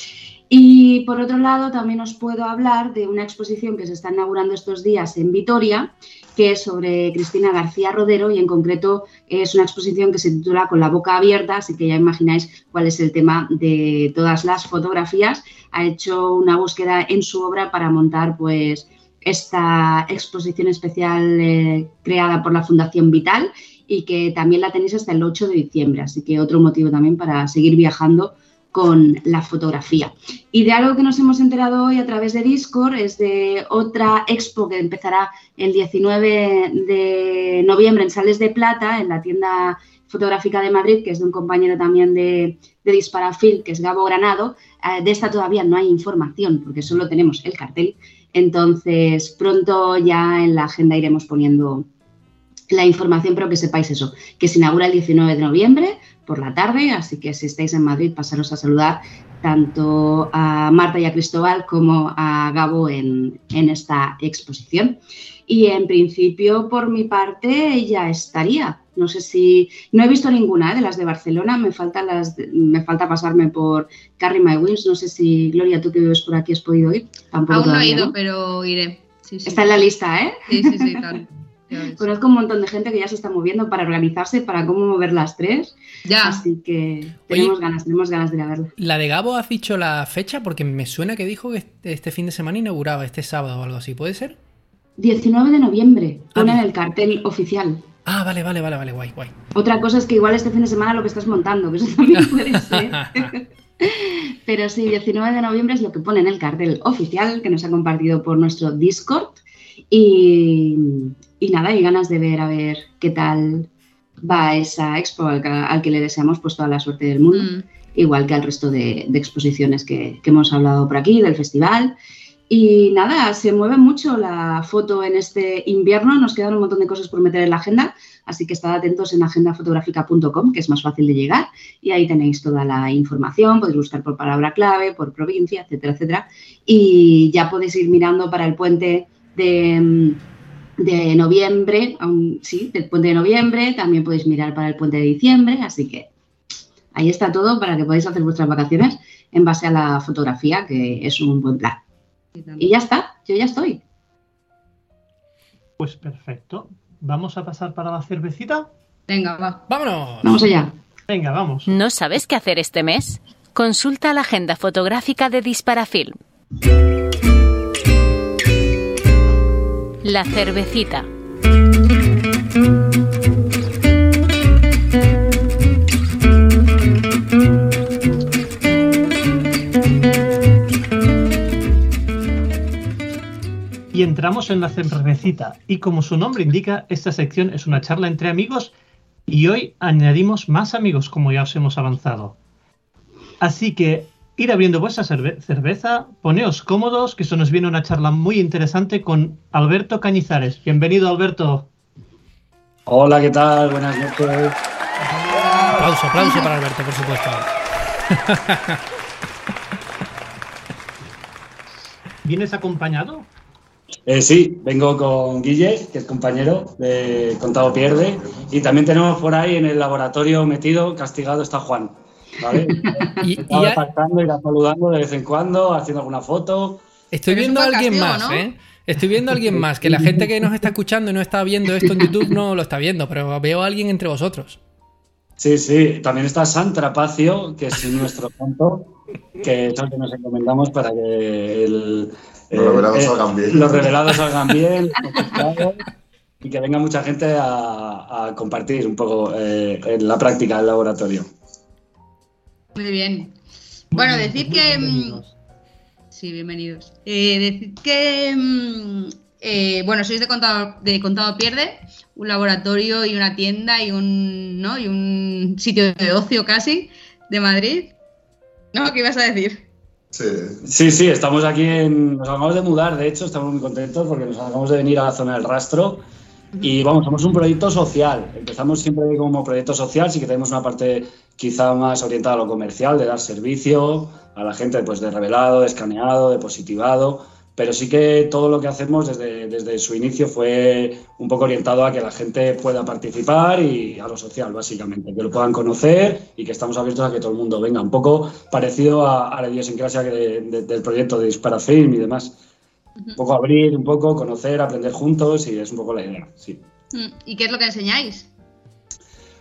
Y por otro lado, también os puedo hablar de una exposición que se está inaugurando estos días en Vitoria, que es sobre Cristina García Rodero y en concreto es una exposición que se titula Con la boca abierta, así que ya imagináis cuál es el tema de todas las fotografías. Ha hecho una búsqueda en su obra para montar pues esta exposición especial eh, creada por la Fundación Vital y que también la tenéis hasta el 8 de diciembre, así que otro motivo también para seguir viajando con la fotografía. Y de algo que nos hemos enterado hoy a través de Discord es de otra expo que empezará el 19 de noviembre en Sales de Plata, en la tienda fotográfica de Madrid, que es de un compañero también de, Disparafil, que es Gabo Granado. Eh, de esta todavía no hay información porque solo tenemos el cartel entonces, pronto ya en la agenda iremos poniendo la información, pero que sepáis eso, que se inaugura el 19 de noviembre por la tarde, así que si estáis en Madrid, pasaros a saludar tanto a Marta y a Cristóbal como a Gabo en, en esta exposición. Y en principio, por mi parte, ya estaría. No sé si. No he visto ninguna ¿eh? de las de Barcelona. Me falta, las me falta pasarme por Carry My Wings. No sé si, Gloria, tú que vives por aquí has podido ir. Tampoco Aún no he ido, pero iré. Está en la lista, ¿eh? Sí, sí, sí, Conozco un montón de gente que ya se está moviendo para organizarse, para cómo mover las tres. Ya. Así que tenemos ganas, tenemos ganas de ir a verla. ¿La de Gabo has dicho la fecha? Porque me suena que dijo que este, este fin de semana inauguraba, este sábado o algo así. ¿Puede ser? 19 de noviembre. Ah, Pone en el cartel oficial. Ah, vale, vale, vale, vale, guay, guay. Otra cosa es que igual este fin de semana lo que estás montando, que eso también puede ser. Pero sí, 19 de noviembre es lo que pone en el cartel oficial que nos ha compartido por nuestro Discord. Y, nada, hay ganas de ver a ver qué tal va esa expo al que, le deseamos pues toda la suerte del mundo, mm. igual que al resto de, exposiciones que, que, hemos hablado por aquí, del festival. Y nada, se mueve mucho la foto en este invierno, nos quedan un montón de cosas por meter en la agenda, así que estad atentos en agendafotográfica.com, que es más fácil de llegar, y ahí tenéis toda la información, podéis buscar por palabra clave, por provincia, etcétera, etcétera, y ya podéis ir mirando para el puente de, de noviembre, sí, del puente de noviembre, también podéis mirar para el puente de diciembre, así que ahí está todo para que podáis hacer vuestras vacaciones en base a la fotografía, que es un buen plan. Y ya está, yo ya estoy. Pues perfecto. ¿Vamos a pasar para la cervecita? Venga, va. ¡Vámonos! Vamos allá. Venga, vamos. ¿No sabes qué hacer este mes? Consulta la agenda fotográfica de Disparafilm. La cervecita. y entramos en la cervecita. Y como su nombre indica, esta sección es una charla entre amigos y hoy añadimos más amigos como ya os hemos avanzado. Así que ir abriendo vuestra cerveza, poneos cómodos, que esto nos viene una charla muy interesante con Alberto Cañizares. Bienvenido, Alberto. Hola, ¿qué tal? Buenas noches. Aplauso, aplauso para Alberto, por supuesto. ¿Vienes acompañado? Eh, sí, vengo con Guille, que es compañero de Contado Pierde, y también tenemos por ahí en el laboratorio metido, castigado, está Juan. ¿Vale? y, y irá saludando de vez en cuando, haciendo alguna foto. Estoy viendo a alguien más, ¿eh? Estoy viendo a alguien más, que la gente que nos está escuchando y no está viendo esto en YouTube no lo está viendo, pero veo a alguien entre vosotros. Sí, sí, también está San Trapacio, que es nuestro punto, que es el que nos encomendamos para que el, los revelados eh, salgan bien. Los revelados salgan bien, y que venga mucha gente a, compartir un poco eh, en la práctica del laboratorio. Muy bien. Bueno, decir que. Mm, sí, bienvenidos. Eh, decir que. Mm, bueno, sois de contado, de contado Pierde, un laboratorio y una tienda y un, ¿no? y un sitio de ocio casi de Madrid. ¿No? ¿Qué ibas a decir? Sí. sí, estamos aquí en. Nos acabamos de mudar, de hecho, estamos muy contentos porque nos acabamos de venir a la zona del rastro. Y vamos, somos un proyecto social. Empezamos siempre como proyecto social, sí que tenemos una parte quizá más orientada a lo comercial, de dar servicio a la gente pues, de revelado, de escaneado, de positivado pero sí que todo lo que hacemos desde, desde, su inicio fue un poco orientado a que la gente pueda participar y a lo social, básicamente, que lo puedan conocer y que estamos abiertos a que todo el mundo venga. Un poco parecido a, la idiosincrasia del proyecto de Dispara Film y demás. Un poco abrir, un poco conocer, aprender juntos y es un poco la idea, sí. Mm, ¿Y qué es lo que enseñáis?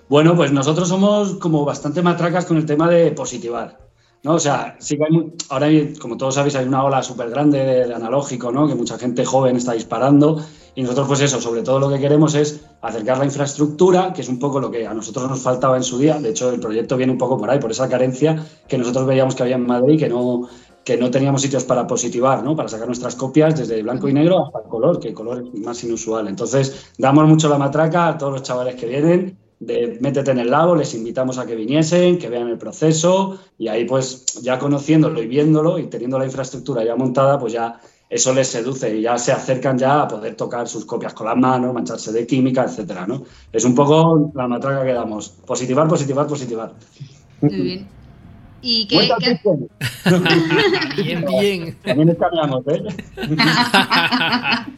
Bueno, pues nosotros somos como bastante matracas con el tema de positivar. ¿no? O sea, sí que hay, ahora, como todos sabéis, hay una ola súper grande de, analógico, ¿no? Que mucha gente joven está disparando. Y nosotros, pues eso, sobre todo lo que queremos es acercar la infraestructura, que es un poco lo que a nosotros nos faltaba en su día. De hecho, el proyecto viene un poco por ahí, por esa carencia que nosotros veíamos que había en Madrid, que no, que no teníamos sitios para positivar, ¿no? Para sacar nuestras copias desde blanco y negro hasta el color, que el color es más inusual. Entonces, damos mucho la matraca a todos los chavales que vienen de métete en el lago, les invitamos a que viniesen, que vean el proceso y ahí pues ya conociéndolo y viéndolo y teniendo la infraestructura ya montada, pues ya eso les seduce y ya se acercan ya a poder tocar sus copias con las manos, mancharse de química, etcétera, ¿no? Es un poco la matraca que damos. Positivar, positivar, positivar. Muy bien. ¿Y qué? bien, bien. También cambiamos, ¿eh?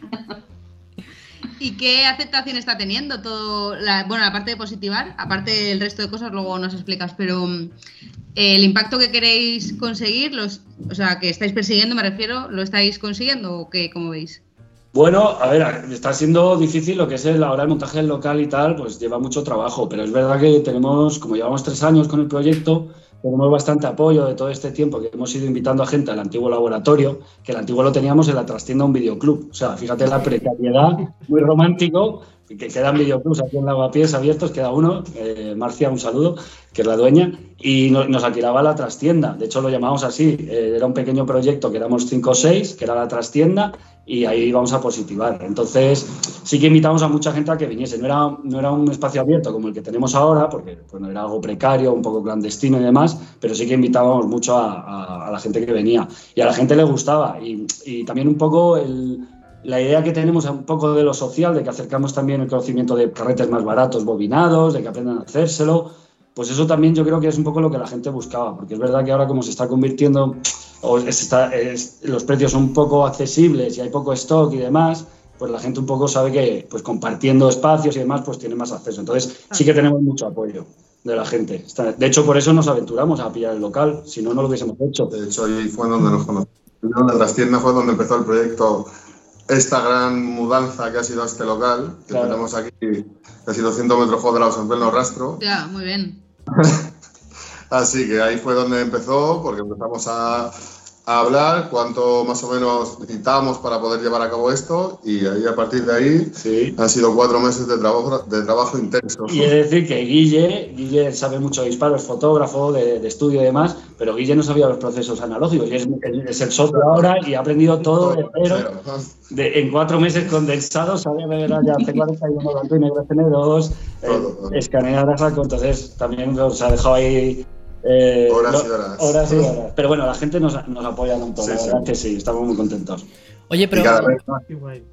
¿Y qué aceptación está teniendo todo? La, bueno, la parte de positivar, aparte del resto de cosas, luego nos explicas, pero mm, el impacto que queréis conseguir, los, o sea, que estáis persiguiendo, me refiero, ¿lo estáis consiguiendo o qué, cómo veis? Bueno, a ver, está siendo difícil lo que es el, ahora el montaje local y tal, pues lleva mucho trabajo, pero es verdad que tenemos, como llevamos tres años con el proyecto, tenemos bastante apoyo de todo este tiempo que hemos ido invitando a gente al antiguo laboratorio, que el antiguo lo teníamos en la trastienda un videoclub. O sea, fíjate la precariedad, muy romántico, que quedan videoclubs aquí en Lavapiés abiertos, queda uno, eh, Marcia, un saludo, que es la dueña, y nos alquilaba la trastienda. De hecho, lo llamamos así. Eh, era un pequeño proyecto que éramos cinco o seis, que era la trastienda, y ahí íbamos a positivar. Entonces, sí que invitamos a mucha gente a que viniese. No era, no era un espacio abierto como el que tenemos ahora, porque bueno, era algo precario, un poco clandestino y demás, pero sí que invitábamos mucho a, la gente que venía. Y a la gente le gustaba. Y, y también un poco el la idea que tenemos un poco de lo social, de que acercamos también el conocimiento de carretes más baratos, bobinados, de que aprendan a hacérselo, pues eso también yo creo que es un poco lo que la gente buscaba, porque es verdad que ahora como se está convirtiendo, o está, los precios son un poco accesibles y hay poco stock y demás, pues la gente un poco sabe que pues compartiendo espacios y demás, pues tiene más acceso. Entonces sí que tenemos mucho apoyo de la gente. De hecho, por eso nos aventuramos a pillar el local, si no, no lo hubiésemos hecho. De hecho, ahí fue donde nos conocimos. La trastienda fue donde empezó el proyecto esta gran mudanza que ha sido este local, que tenemos aquí casi 200 metros cuadrados en pleno rastro. Ya, muy bien. Así que ahí fue donde empezó, porque empezamos a, a hablar cuánto más o menos necesitábamos para poder llevar a cabo esto y ahí a partir de ahí Sí. han sido cuatro meses de trabajo, de trabajo intenso. Y de decir que Guille, Guille sabe mucho de disparos, es fotógrafo de, de estudio y demás, pero Guille no sabía los procesos analógicos y es, es el socio ahora y ha aprendido todo de cero. De- en cuatro meses condensados, sabía de verdad ya C41 blanco y negro CN2, Todo, eh, todo. escanear entonces también nos ha dejado ahí. Eh, Horas y horas. horas y horas. Pero bueno, la gente nos, nos apoya un montón, Sí, la sí. verdad que sí, estamos muy contentos. Oye, pero vez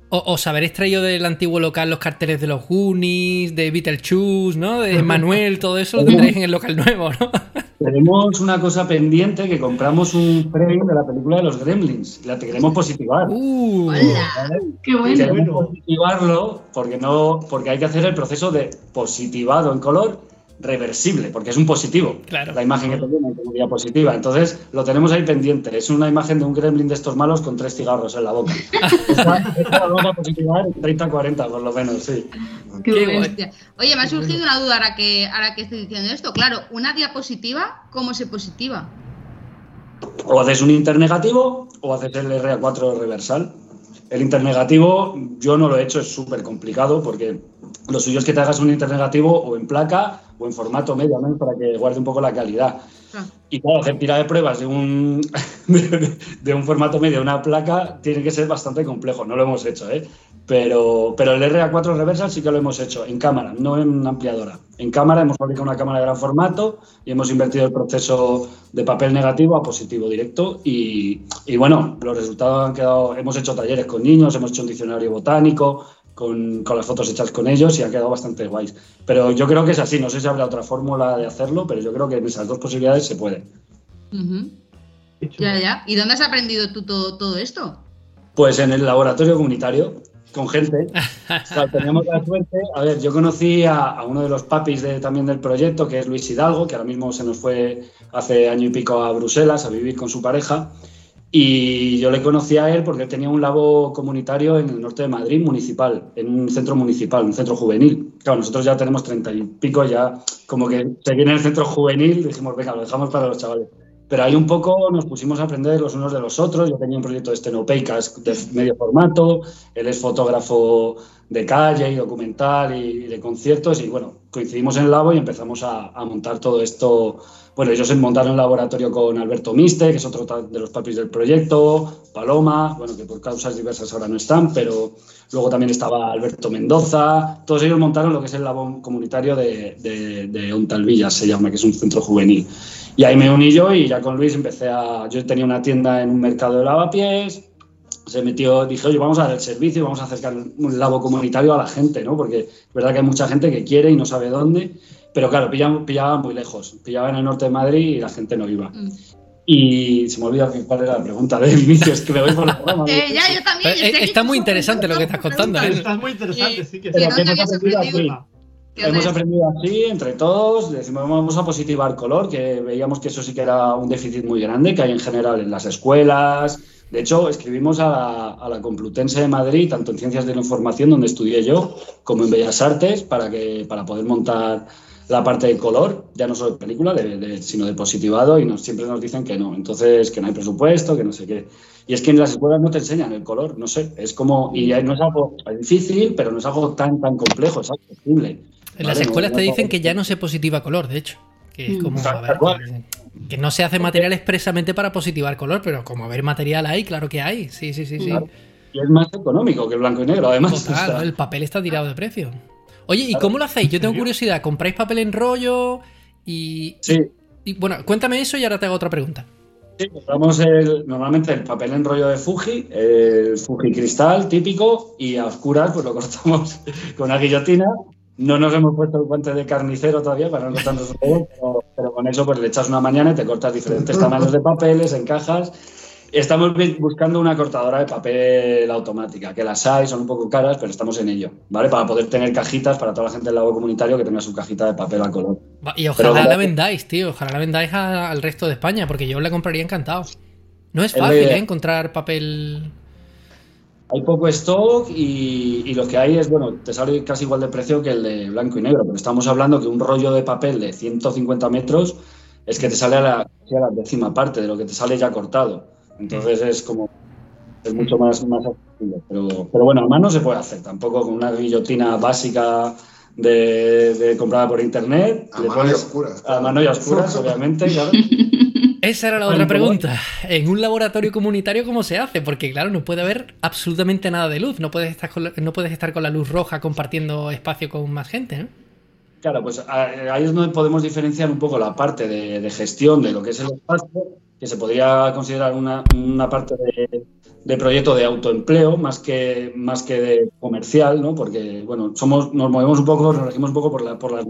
os habréis traído del antiguo local los carteles de los Goonies, de Beetlejuice, ¿no? De Manuel, todo eso lo tendréis en el local nuevo, ¿no? Tenemos una cosa pendiente que compramos un frame de la película de los Gremlins. La queremos positivar. Uh, Hola. Qué bueno. Queremos bueno. positivarlo porque no porque hay que hacer el proceso de positivado en color reversible, porque es un positivo. Claro. La imagen que tenemos como diapositiva. Entonces lo tenemos ahí pendiente. Es una imagen de un gremlin de estos malos con tres cigarros en la boca. esta, esta la vamos a positivar en 30-40 por lo menos, sí. Qué Qué. Oye, me ha surgido una duda ahora que, ahora que estoy diciendo esto. Claro, una diapositiva, ¿cómo se positiva? O haces un internegativo o haces el RA4 reversal. El internegativo yo no lo he hecho, es súper complicado porque lo suyo es que te hagas un internegativo o en placa o en formato medio, ¿no? para que guarde un poco la calidad. Ah. Y claro, hacer tira de pruebas de un, de, un formato medio, una placa, tiene que ser bastante complejo. No lo hemos hecho, ¿eh? Pero, pero el RA4 Reversal sí que lo hemos hecho en cámara, no en ampliadora. En cámara hemos fabricado una cámara de gran formato y hemos invertido el proceso de papel negativo a positivo directo. Y, y bueno, los resultados han quedado. Hemos hecho talleres con niños, hemos hecho un diccionario botánico. Con, con las fotos hechas con ellos y ha quedado bastante guays. Pero yo creo que es así, no sé si habrá otra fórmula de hacerlo, pero yo creo que en esas dos posibilidades se puede. Chulo. Ya, ya. ¿Y dónde has aprendido tú todo, todo esto? Pues en el laboratorio comunitario, con gente. Teníamos la suerte. A ver, yo conocí a, uno de los papis de, también del proyecto, que es Luis Hidalgo, que ahora mismo se nos fue hace año y pico a Bruselas a vivir con su pareja. Y yo le conocí a él porque él tenía un labo comunitario en el norte de Madrid, municipal, en un centro municipal, un centro juvenil. Claro, nosotros ya tenemos treinta y pico, ya como que seguir en el centro juvenil, dijimos, venga, lo dejamos para los chavales. Pero ahí un poco nos pusimos a aprender los unos de los otros. Yo tenía un proyecto de estenopeicas de medio formato, él es fotógrafo de calle y documental y de conciertos y bueno, coincidimos en el labo y empezamos a, montar todo esto. Bueno, ellos montaron el laboratorio con Alberto Miste, que es otro de los papis del proyecto, Paloma, bueno, que por causas diversas ahora no están, pero luego también estaba Alberto Mendoza, todos ellos montaron lo que es el labo comunitario de, de, de se llama, que es un centro juvenil. Y ahí me uní yo y ya con Luis empecé a... Yo tenía una tienda en un mercado de lavapiés, se metió, dije, oye, vamos a dar el servicio, vamos a acercar un labo comunitario a la gente, ¿no? Porque es verdad que hay mucha gente que quiere y no sabe dónde, pero claro, pillaban, pillaban muy lejos, pillaban en el norte de Madrid y la gente no iba. Mm. Y se me olvida cuál era la pregunta del inicio, es que me voy por la rama. Eh, ya, yo también. Aquí está muy interesante lo que estás contando, ¿eh? Estás muy interesante, sí que Sí, Pero ¿dónde que hemos habías aprendido así. Entre todos, decimos vamos a positivar color, que veíamos que eso sí que era un déficit muy grande que hay en general en las escuelas. De hecho, escribimos a la, a la Complutense de Madrid, tanto en Ciencias de la Información, donde estudié yo, como en Bellas Artes, para, que, para poder montar la parte de color, ya no solo de película, de- de- sino de positivado, y nos, siempre nos dicen que no. Entonces, que no hay presupuesto, que no sé qué. Y es que en las escuelas no te enseñan el color, no sé, es como, y no es algo difícil, pero no es algo tan, tan complejo, es accesible. En las escuelas te dicen que ya no se positiva color, de hecho. Que es como, a ver, cual. que- no se hace material expresamente para positivar color, pero como a ver material hay, claro que hay. Sí, sí, sí, sí. Y es más económico que el blanco y negro, además. Total, o sea, el papel está tirado de precio. Oye, ¿y cómo lo hacéis? Yo tengo curiosidad. ¿Compráis papel en rollo? Y, sí, y, bueno, cuéntame eso y ahora te hago otra pregunta. sí, compramos el, normalmente el papel en rollo de Fuji, el Fuji cristal típico, y a oscuras pues lo cortamos con una guillotina. No nos hemos puesto el guante de carnicero todavía para no dedo, pero, pero con eso pues le echas una mañana y te cortas diferentes tamaños de papeles, encajas. Estamos buscando una cortadora de papel automática, que las hay, son un poco caras, pero estamos en ello, ¿vale? Para poder tener cajitas para toda la gente del lago comunitario que tenga su cajita de papel a color. Y ojalá Pero- la vendáis, tío. Ojalá la vendáis al resto de España, porque yo la compraría encantado. No es fácil, ¿eh? Encontrar papel. Hay poco stock y, y lo que hay es, bueno, te sale casi igual de precio que el de blanco y negro, pero estamos hablando que un rollo de papel de 150 metros es que te sale a la, a la décima parte de lo que te sale ya cortado. Entonces es como es mucho más, más accesible. Pero, pero bueno, a mano se puede hacer, tampoco con una guillotina básica de, comprada por internet. A mano y oscuras. A mano y oscuras, obviamente, claro. Esa era la otra pregunta. En un laboratorio comunitario, ¿cómo se hace? Porque, claro, no puede haber absolutamente nada de luz. No puedes estar con la, no puedes estar con la luz roja compartiendo espacio con más gente, ¿no? Claro, pues ahí es donde podemos diferenciar un poco la parte de, gestión de lo que es el espacio, que se podría considerar una, una parte de, de proyecto de autoempleo más que, más que de comercial, ¿no? Porque, bueno, somos, nos movemos un poco, nos regimos un poco por la, por la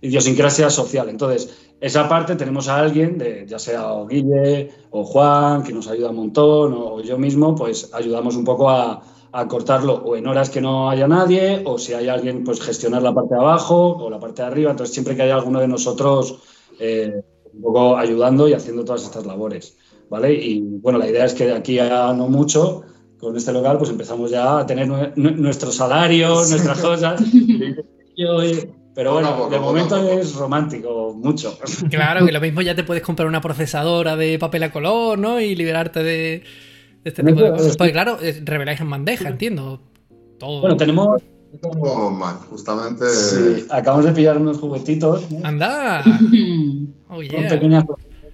idiosincrasia social. Entonces, esa parte tenemos a alguien, de, ya sea o Guille o Juan, que nos ayuda un montón, o yo mismo, pues ayudamos un poco a, a cortarlo o en horas que no haya nadie, o si hay alguien, pues gestionar la parte de abajo o la parte de arriba. Entonces, siempre que haya alguno de nosotros eh, un poco ayudando y haciendo todas estas labores. ¿vale? Y bueno, la idea es que de aquí a no mucho, con este local, pues empezamos ya a tener nuestros salarios, nuestras cosas. Pero bueno, de momento es romántico, mucho. Claro, que lo mismo ya te puedes comprar una procesadora de papel a color, ¿no? Y liberarte de, este tipo de cosas. Pues claro, reveláis en bandeja, entiendo. Todo. Bueno, tenemos. justamente. Sí, acabamos de pillar unos juguetitos. ¡Anda! oh, pequeñas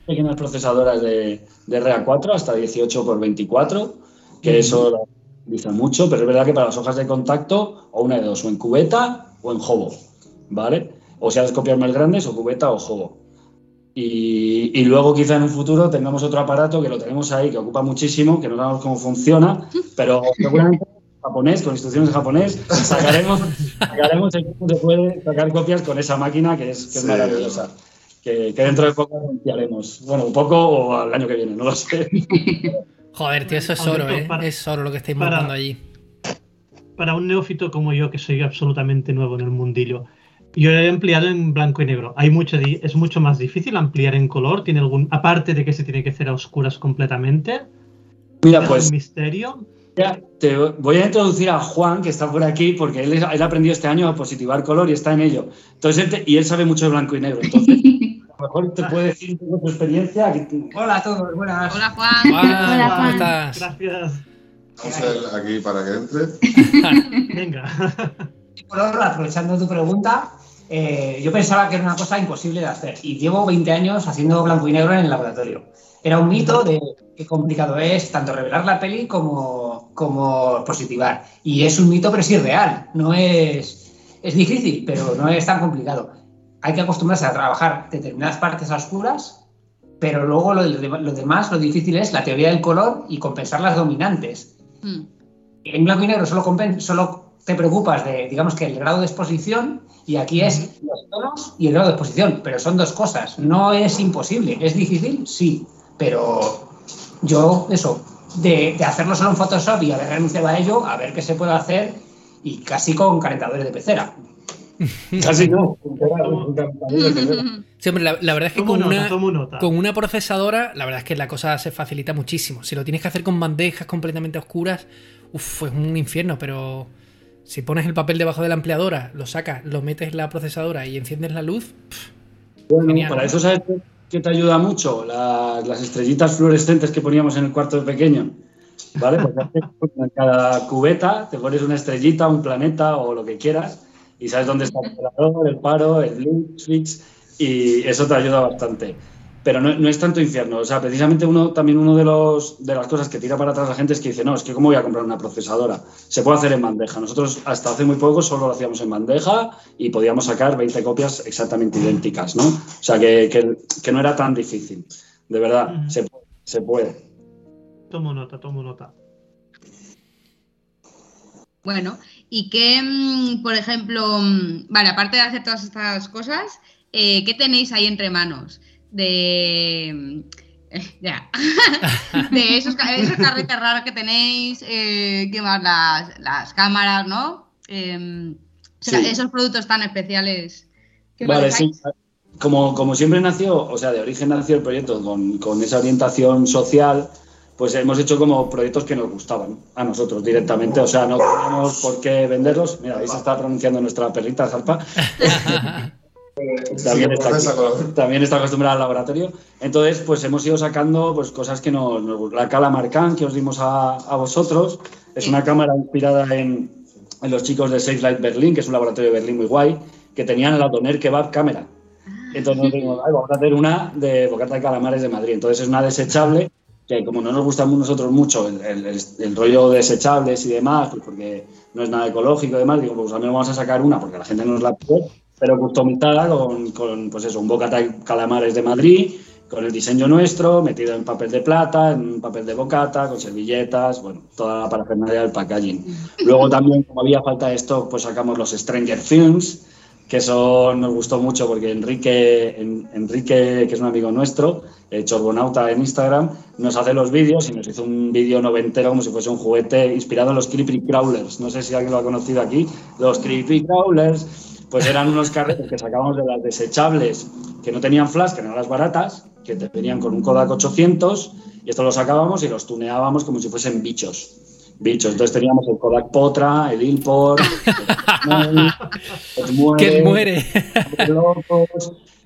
pequeñas procesadoras de, de RA4 hasta 18 por 24, que eso lo utiliza mucho, pero es verdad que para las hojas de contacto, o una de dos, o en cubeta o en jobo, ¿vale? O sea, las copias más grandes, o cubeta o jobo. Y, luego quizá en un futuro tengamos otro aparato que lo tenemos ahí, que ocupa muchísimo, que no sabemos cómo funciona, pero seguramente japonés, con instrucciones en japonés, sacaremos, sacaremos el cómo se puede sacar copias con esa máquina que es, que es maravillosa que, dentro de poco anunciaremos. Bueno, un poco o al año que viene, no lo sé. Joder, tío, eso es oro, ¿eh? es oro lo que estáis montando allí. Para un neófito como yo, que soy absolutamente nuevo en el mundillo, yo he ampliado en blanco y negro. Hay mucho, es mucho más difícil ampliar en color. Tiene algún, aparte de que se tiene que hacer a oscuras completamente. Mira, pues. Un misterio. te voy a introducir a Juan, que está por aquí, porque él, él ha aprendido este año a positivar color y está en ello. Entonces, y él sabe mucho de blanco y negro. Entonces, a lo mejor te puede decir un poco tu experiencia. Hola a todos, buenas. Hola Juan. Hola, ¿cómo estás? Gracias. Vamos a aquí para que entre. Venga. Por aprovechando tu pregunta, eh, yo pensaba que era una cosa imposible de hacer y llevo 20 años haciendo blanco y negro en el laboratorio. Era un mito de qué complicado es tanto revelar la peli como, como positivar. Y es un mito, pero sí es real. No es, es difícil, pero no es tan complicado hay que acostumbrarse a trabajar determinadas partes oscuras, pero luego lo, demás, lo difícil es la teoría del color y compensar las dominantes. Mm. En blanco y negro solo, solo te preocupas de, digamos que el grado de exposición y aquí es los tonos y el grado de exposición, pero son dos cosas. No es imposible, es difícil, sí, pero yo, eso, de, hacerlo solo en Photoshop y haber renunciado a ello, a ver qué se puede hacer y casi con calentadores de pecera. Casi no. Sí, hombre, la, verdad es que con, una, con una procesadora, la verdad es que la cosa se facilita muchísimo. Si lo tienes que hacer con bandejas completamente oscuras, uff, es un infierno, pero si pones el papel debajo de la ampliadora, lo sacas, lo metes en la procesadora y enciendes la luz. bueno, para eso sabes que te ayuda mucho las estrellitas fluorescentes que poníamos en el cuarto de pequeño. ¿Vale? Pues en cada cubeta te pones una estrellita, un planeta o lo que quieras y sabes dónde está el operador, el paro, el link, switch, y eso te ayuda bastante. Pero no, es tanto infierno. O sea, precisamente uno, también uno de, los, de las cosas que tira para atrás la gente es que dice, no, es que ¿cómo voy a comprar una procesadora? Se puede hacer en bandeja. Nosotros hasta hace muy poco solo lo hacíamos en bandeja y podíamos sacar 20 copias exactamente idénticas, ¿no? O sea, que, que, no era tan difícil. De verdad, se, se puede. Tomo nota, tomo nota. Bueno, y que, mm, por ejemplo, mm, vale, aparte de hacer todas estas cosas, eh, ¿qué tenéis ahí entre manos? De. Ya. de esos, esos carretes raros que tenéis, eh, ¿qué más? Las, cámaras, ¿no? Em, esos productos tan especiales. vale, sí. Como, como siempre nació, o sea, de origen nació el proyecto con, con esa orientación social pues hemos hecho como proyectos que nos gustaban a nosotros directamente, o sea, no teníamos por qué venderlos. Mira, ahí se está pronunciando nuestra perrita Zarpa. también, está acostumbrada al laboratorio. Entonces, pues hemos ido sacando pues, cosas que nos, La Calamarcan que os dimos a, a vosotros, es una cámara inspirada en, en, los chicos de Safe Light Berlin, que es un laboratorio de Berlín muy guay, que tenían la Doner Kebab cámara. Entonces nos dijimos, vamos a hacer una de bocata de calamares de Madrid. Entonces es una desechable que como no nos gusta a nosotros mucho el, el, rollo de desechables y demás, pues porque no es nada ecológico y demás, digo, pues también vamos a sacar una porque la gente nos la pide, pero customizada con, con, pues eso, un bocata calamares de Madrid, con el diseño nuestro, metido en papel de plata, en papel de bocata, con servilletas, bueno, toda la parafernalia del packaging. Luego también, como había falta de stock, pues sacamos los Stranger Films, que eso nos gustó mucho porque Enrique, Enrique que es un amigo nuestro, eh, Chorbonauta en Instagram, nos hace los vídeos y nos hizo un vídeo noventero como si fuese un juguete inspirado en los Creepy Crawlers. No sé si alguien lo ha conocido aquí. Los Creepy Crawlers, pues eran unos carretes que sacábamos de las desechables que no tenían flash, que eran las baratas, que te venían con un Kodak 800 y esto lo sacábamos y los tuneábamos como si fuesen bichos bichos. Entonces teníamos el Kodak Potra, el Ilpor, el muere, muere.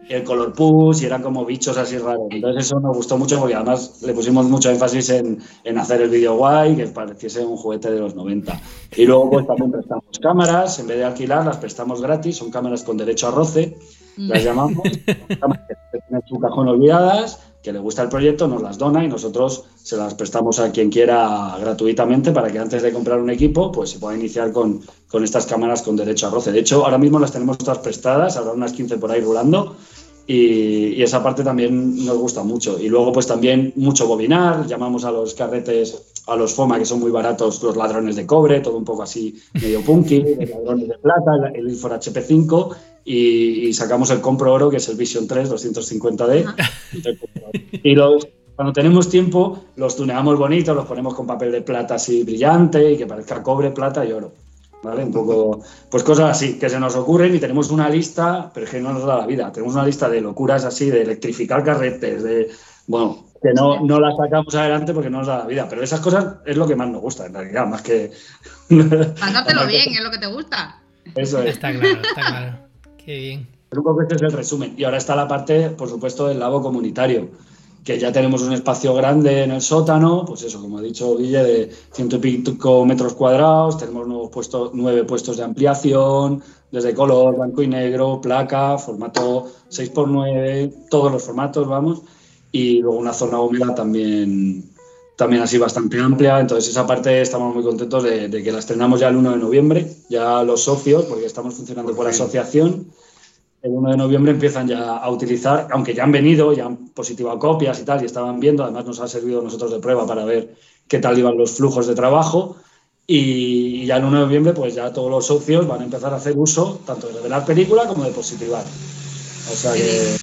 El Color Push, y eran como bichos así raros. Entonces eso nos gustó mucho porque además le pusimos mucho énfasis en, en hacer el vídeo guay, que pareciese un juguete de los 90. Y luego pues también prestamos cámaras, en vez de alquilar, las prestamos gratis, son cámaras con derecho a roce, las llamamos, cámaras que tienen su cajón olvidadas, que le gusta el proyecto, nos las dona y nosotros se las prestamos a quien quiera gratuitamente para que antes de comprar un equipo pues se pueda iniciar con, con estas cámaras con derecho a roce. De hecho, ahora mismo las tenemos todas prestadas, habrá unas 15 por ahí rulando y, esa parte también nos gusta mucho. Y luego pues también mucho bobinar, llamamos a los carretes, a los FOMA que son muy baratos, los ladrones de cobre, todo un poco así medio punky, ladrones de plata, el Ilfor HP5 y, sacamos el Compro Oro, que es el Vision 3 250D. y los, cuando tenemos tiempo, los tuneamos bonitos, los ponemos con papel de plata así brillante y que parezca cobre, plata y oro. ¿Vale? Un poco, pues cosas así, que se nos ocurren y tenemos una lista, pero es que no nos da la vida. Tenemos una lista de locuras así, de electrificar carretes, de, bueno, que no, no las sacamos adelante porque no nos da la vida. Pero esas cosas es lo que más nos gusta, en realidad, más que. Pasártelo bien, es lo que te gusta. Eso es. Está claro, está claro. Qué bien. Un poco este es el resumen. Y ahora está la parte, por supuesto, del lago comunitario, que ya tenemos un espacio grande en el sótano, pues eso, como ha dicho Guille, de ciento y pico metros cuadrados, tenemos nuevos puestos, nueve puestos de ampliación, desde color, blanco y negro, placa, formato 6x9, todos los formatos, vamos, y luego una zona húmeda también, también así bastante amplia. Entonces, esa parte estamos muy contentos de, que la estrenamos ya el 1 de noviembre, ya los socios, porque estamos funcionando por asociación. El 1 de noviembre empiezan ya a utilizar, aunque ya han venido, ya han positivado copias y tal, y estaban viendo, además nos ha servido a nosotros de prueba para ver qué tal iban los flujos de trabajo. Y ya el 1 de noviembre, pues ya todos los socios van a empezar a hacer uso tanto de revelar película como de positivar. O sea que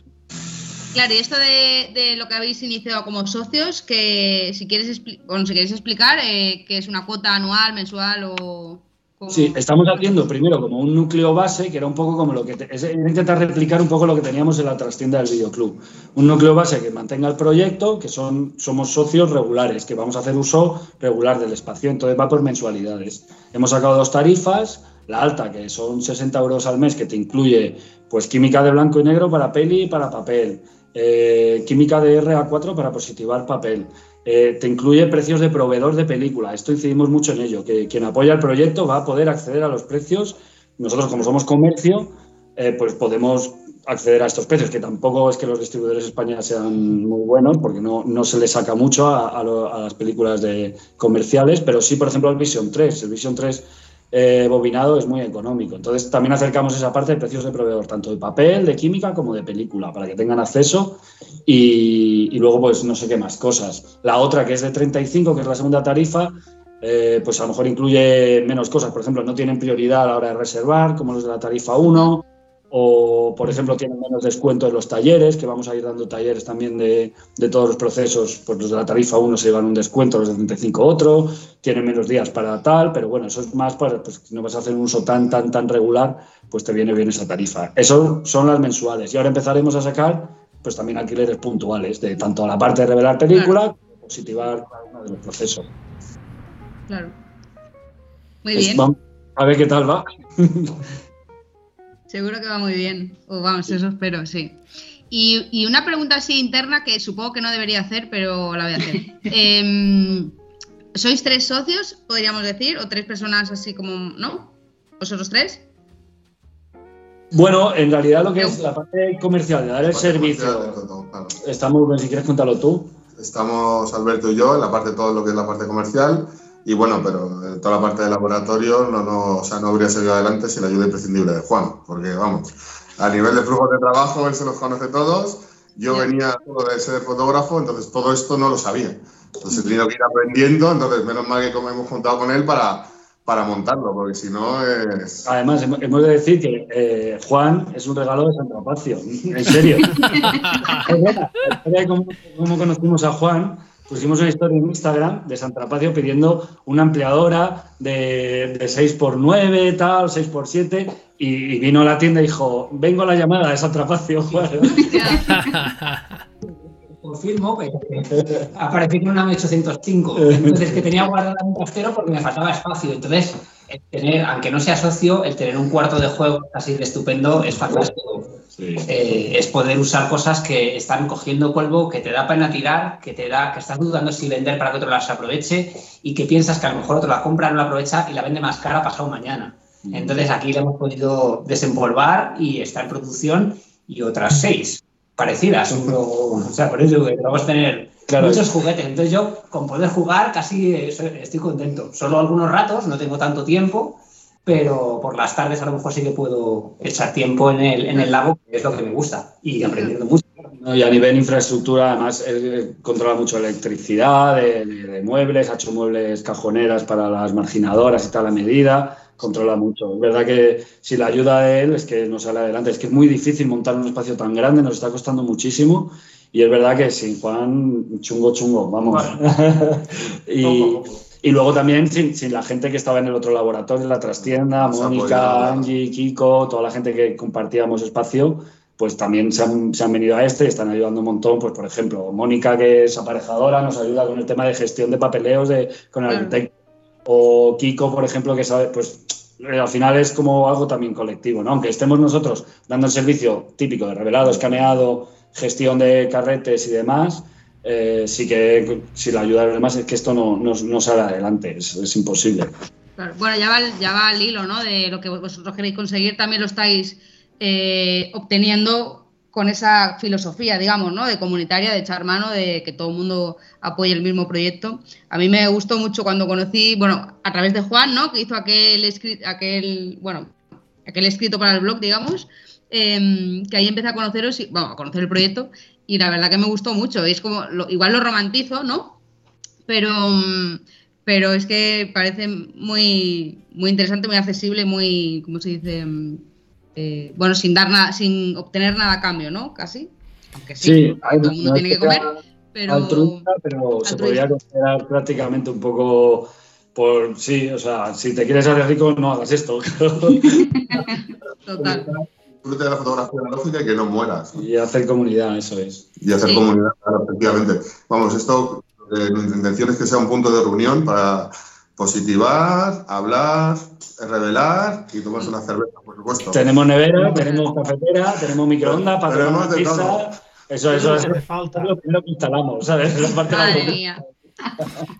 Claro, y esto de, lo que habéis iniciado como socios, que si quieres, bueno, si quieres explicar, eh, que es una cuota anual, mensual o... Sí, estamos haciendo primero como un núcleo base, que era un poco como lo que... es intentar replicar un poco lo que teníamos en la trastienda del videoclub. Un núcleo base que mantenga el proyecto, que son somos socios regulares, que vamos a hacer uso regular del espacio, entonces va por mensualidades. Hemos sacado dos tarifas, la alta, que son 60 euros al mes, que te incluye pues química de blanco y negro para peli y para papel eh, química de RA4 para positivar papel. Eh, te incluye precios de proveedor de película. Esto incidimos mucho en ello, que quien apoya el proyecto va a poder acceder a los precios. Nosotros, como somos comercio, eh, pues podemos acceder a estos precios, que tampoco es que los distribuidores españoles sean muy buenos, porque no, no se les saca mucho a, las películas de comerciales, pero sí, por ejemplo, el Vision 3. El Vision 3 eh, bobinado es muy económico. Entonces también acercamos esa parte de precios de proveedor, tanto de papel, de química como de película, para que tengan acceso y, luego pues no sé qué más cosas. La otra que es de 35, que es la segunda tarifa, eh, pues a lo mejor incluye menos cosas. Por ejemplo, no tienen prioridad a la hora de reservar, como los de la tarifa 1 o por ejemplo tienen menos descuento en los talleres, que vamos a ir dando talleres también de, de, todos los procesos, pues los de la tarifa 1 se llevan un descuento, los de 35 otro, tienen menos días para tal, pero bueno, eso es más para, pues si no vas a hacer un uso tan, tan, tan regular, pues te viene bien esa tarifa. Eso son las mensuales y ahora empezaremos a sacar pues también alquileres puntuales, de tanto la parte de revelar película, como positivar cada uno de los procesos. Claro. Muy bien. a ver qué tal va. Seguro que va muy bien. O vamos, eso espero, sí. Y, una pregunta así interna que supongo que no debería hacer, pero la voy a hacer. Em, ¿Sois tres socios, podríamos decir? ¿O tres personas así como, no? ¿Vosotros tres? Bueno, en realidad lo que es la parte comercial, de dar el servicio. Estamos, si quieres contarlo tú. Estamos Alberto y yo en la parte todo lo que es la parte comercial y bueno, pero toda la parte de laboratorio no, no, o sea, no habría salido adelante sin la ayuda imprescindible de Juan, porque vamos, a nivel de flujo de trabajo él se los conoce todos, yo venía todo de ser fotógrafo, entonces todo esto no lo sabía. Entonces he tenido que ir aprendiendo, entonces menos mal que hemos juntado con él para, para montarlo, porque si no es... Además, hemos de decir que eh, Juan es un regalo de San Trapacio, en serio. ¿Cómo, conocimos a Juan? Pusimos una historia en Instagram de San Trapacio pidiendo una empleadora de, de 6x9, tal, 6x7, y, vino a la tienda y dijo, vengo a la llamada de San Trapacio, Juan. confirmo que apareció en una 805. Entonces, que tenía guardado un trastero porque me faltaba espacio. Entonces, tener, aunque no sea socio, el tener un cuarto de juego así de estupendo es fantástico. Eh, es poder usar cosas que están cogiendo polvo, que te da pena tirar, que te da, que estás dudando si vender para que otro las aproveche y que piensas que a lo mejor otro la compra, no la aprovecha y la vende más cara pasado mañana. Mm. Entonces aquí le hemos podido desempolvar y está en producción y otras seis parecidas. o sea, por eso que vamos a tener muchos juguetes. Entonces yo, con poder jugar, casi estoy contento. Solo algunos ratos, no tengo tanto tiempo, pero por las tardes a lo mejor sí que puedo echar tiempo en el, en el lago, que es lo que me gusta, y aprendiendo mucho. y a nivel infraestructura, además, él controla mucho electricidad, de, muebles, ha hecho muebles cajoneras para las marginadoras y tal a medida controla mucho. Es verdad que si la ayuda de él es que no sale adelante. Es que es muy difícil montar un espacio tan grande, nos está costando muchísimo. Y es verdad que sin Juan, chungo, chungo, vamos. y, luego también sin, la gente que estaba en el otro laboratorio, la trastienda, Mónica, Angie, Kiko, toda la gente que compartíamos espacio, pues también se han, venido a este y están ayudando un montón. Pues, por ejemplo, Mónica, que es aparejadora, nos ayuda con el tema de gestión de papeleos de, con el arquitecto o Kiko, por ejemplo, que sabe, pues eh, al final es como algo también colectivo, ¿no? Aunque estemos nosotros dando el servicio típico de revelado, escaneado, gestión de carretes y demás, eh, sí que si la ayuda de los demás es que esto no, no, sale adelante, es, imposible. Bueno, ya va, ya va al hilo, ¿no? De lo que vosotros queréis conseguir, también lo estáis eh, obteniendo con esa filosofía, digamos, ¿no? De comunitaria, de echar mano, de que todo el mundo apoye el mismo proyecto. A mí me gustó mucho cuando conocí, bueno, a través de Juan, ¿no? Que hizo aquel, aquel bueno, aquel escrito para el blog, digamos, em, que ahí empecé a conoceros, y, bueno, a conocer el proyecto, y la verdad que me gustó mucho. Es como, igual lo romantizo, ¿no? Pero, pero es que parece muy, muy interesante, muy accesible, muy, ¿cómo se dice? Eh, bueno, sin dar nada, sin obtener nada a cambio, ¿no? Casi. Aunque sí, todo el mundo tiene que comer, pero. pero se podría considerar prácticamente un poco por. Sí, o sea, si te quieres hacer rico, no hagas esto. Total. Disfrute de la fotografía analógica y que no mueras. Y hacer comunidad, eso es. Y hacer comunidad, claro, efectivamente. Vamos, esto, eh, nuestra intención es que sea un punto de reunión para positivar, hablar, revelar y tomarse una cerveza, por supuesto. Tenemos nevera, tenemos cafetera, tenemos microondas para tomar pizza. Eso, eso, es lo primero que instalamos, ¿sabes? La parte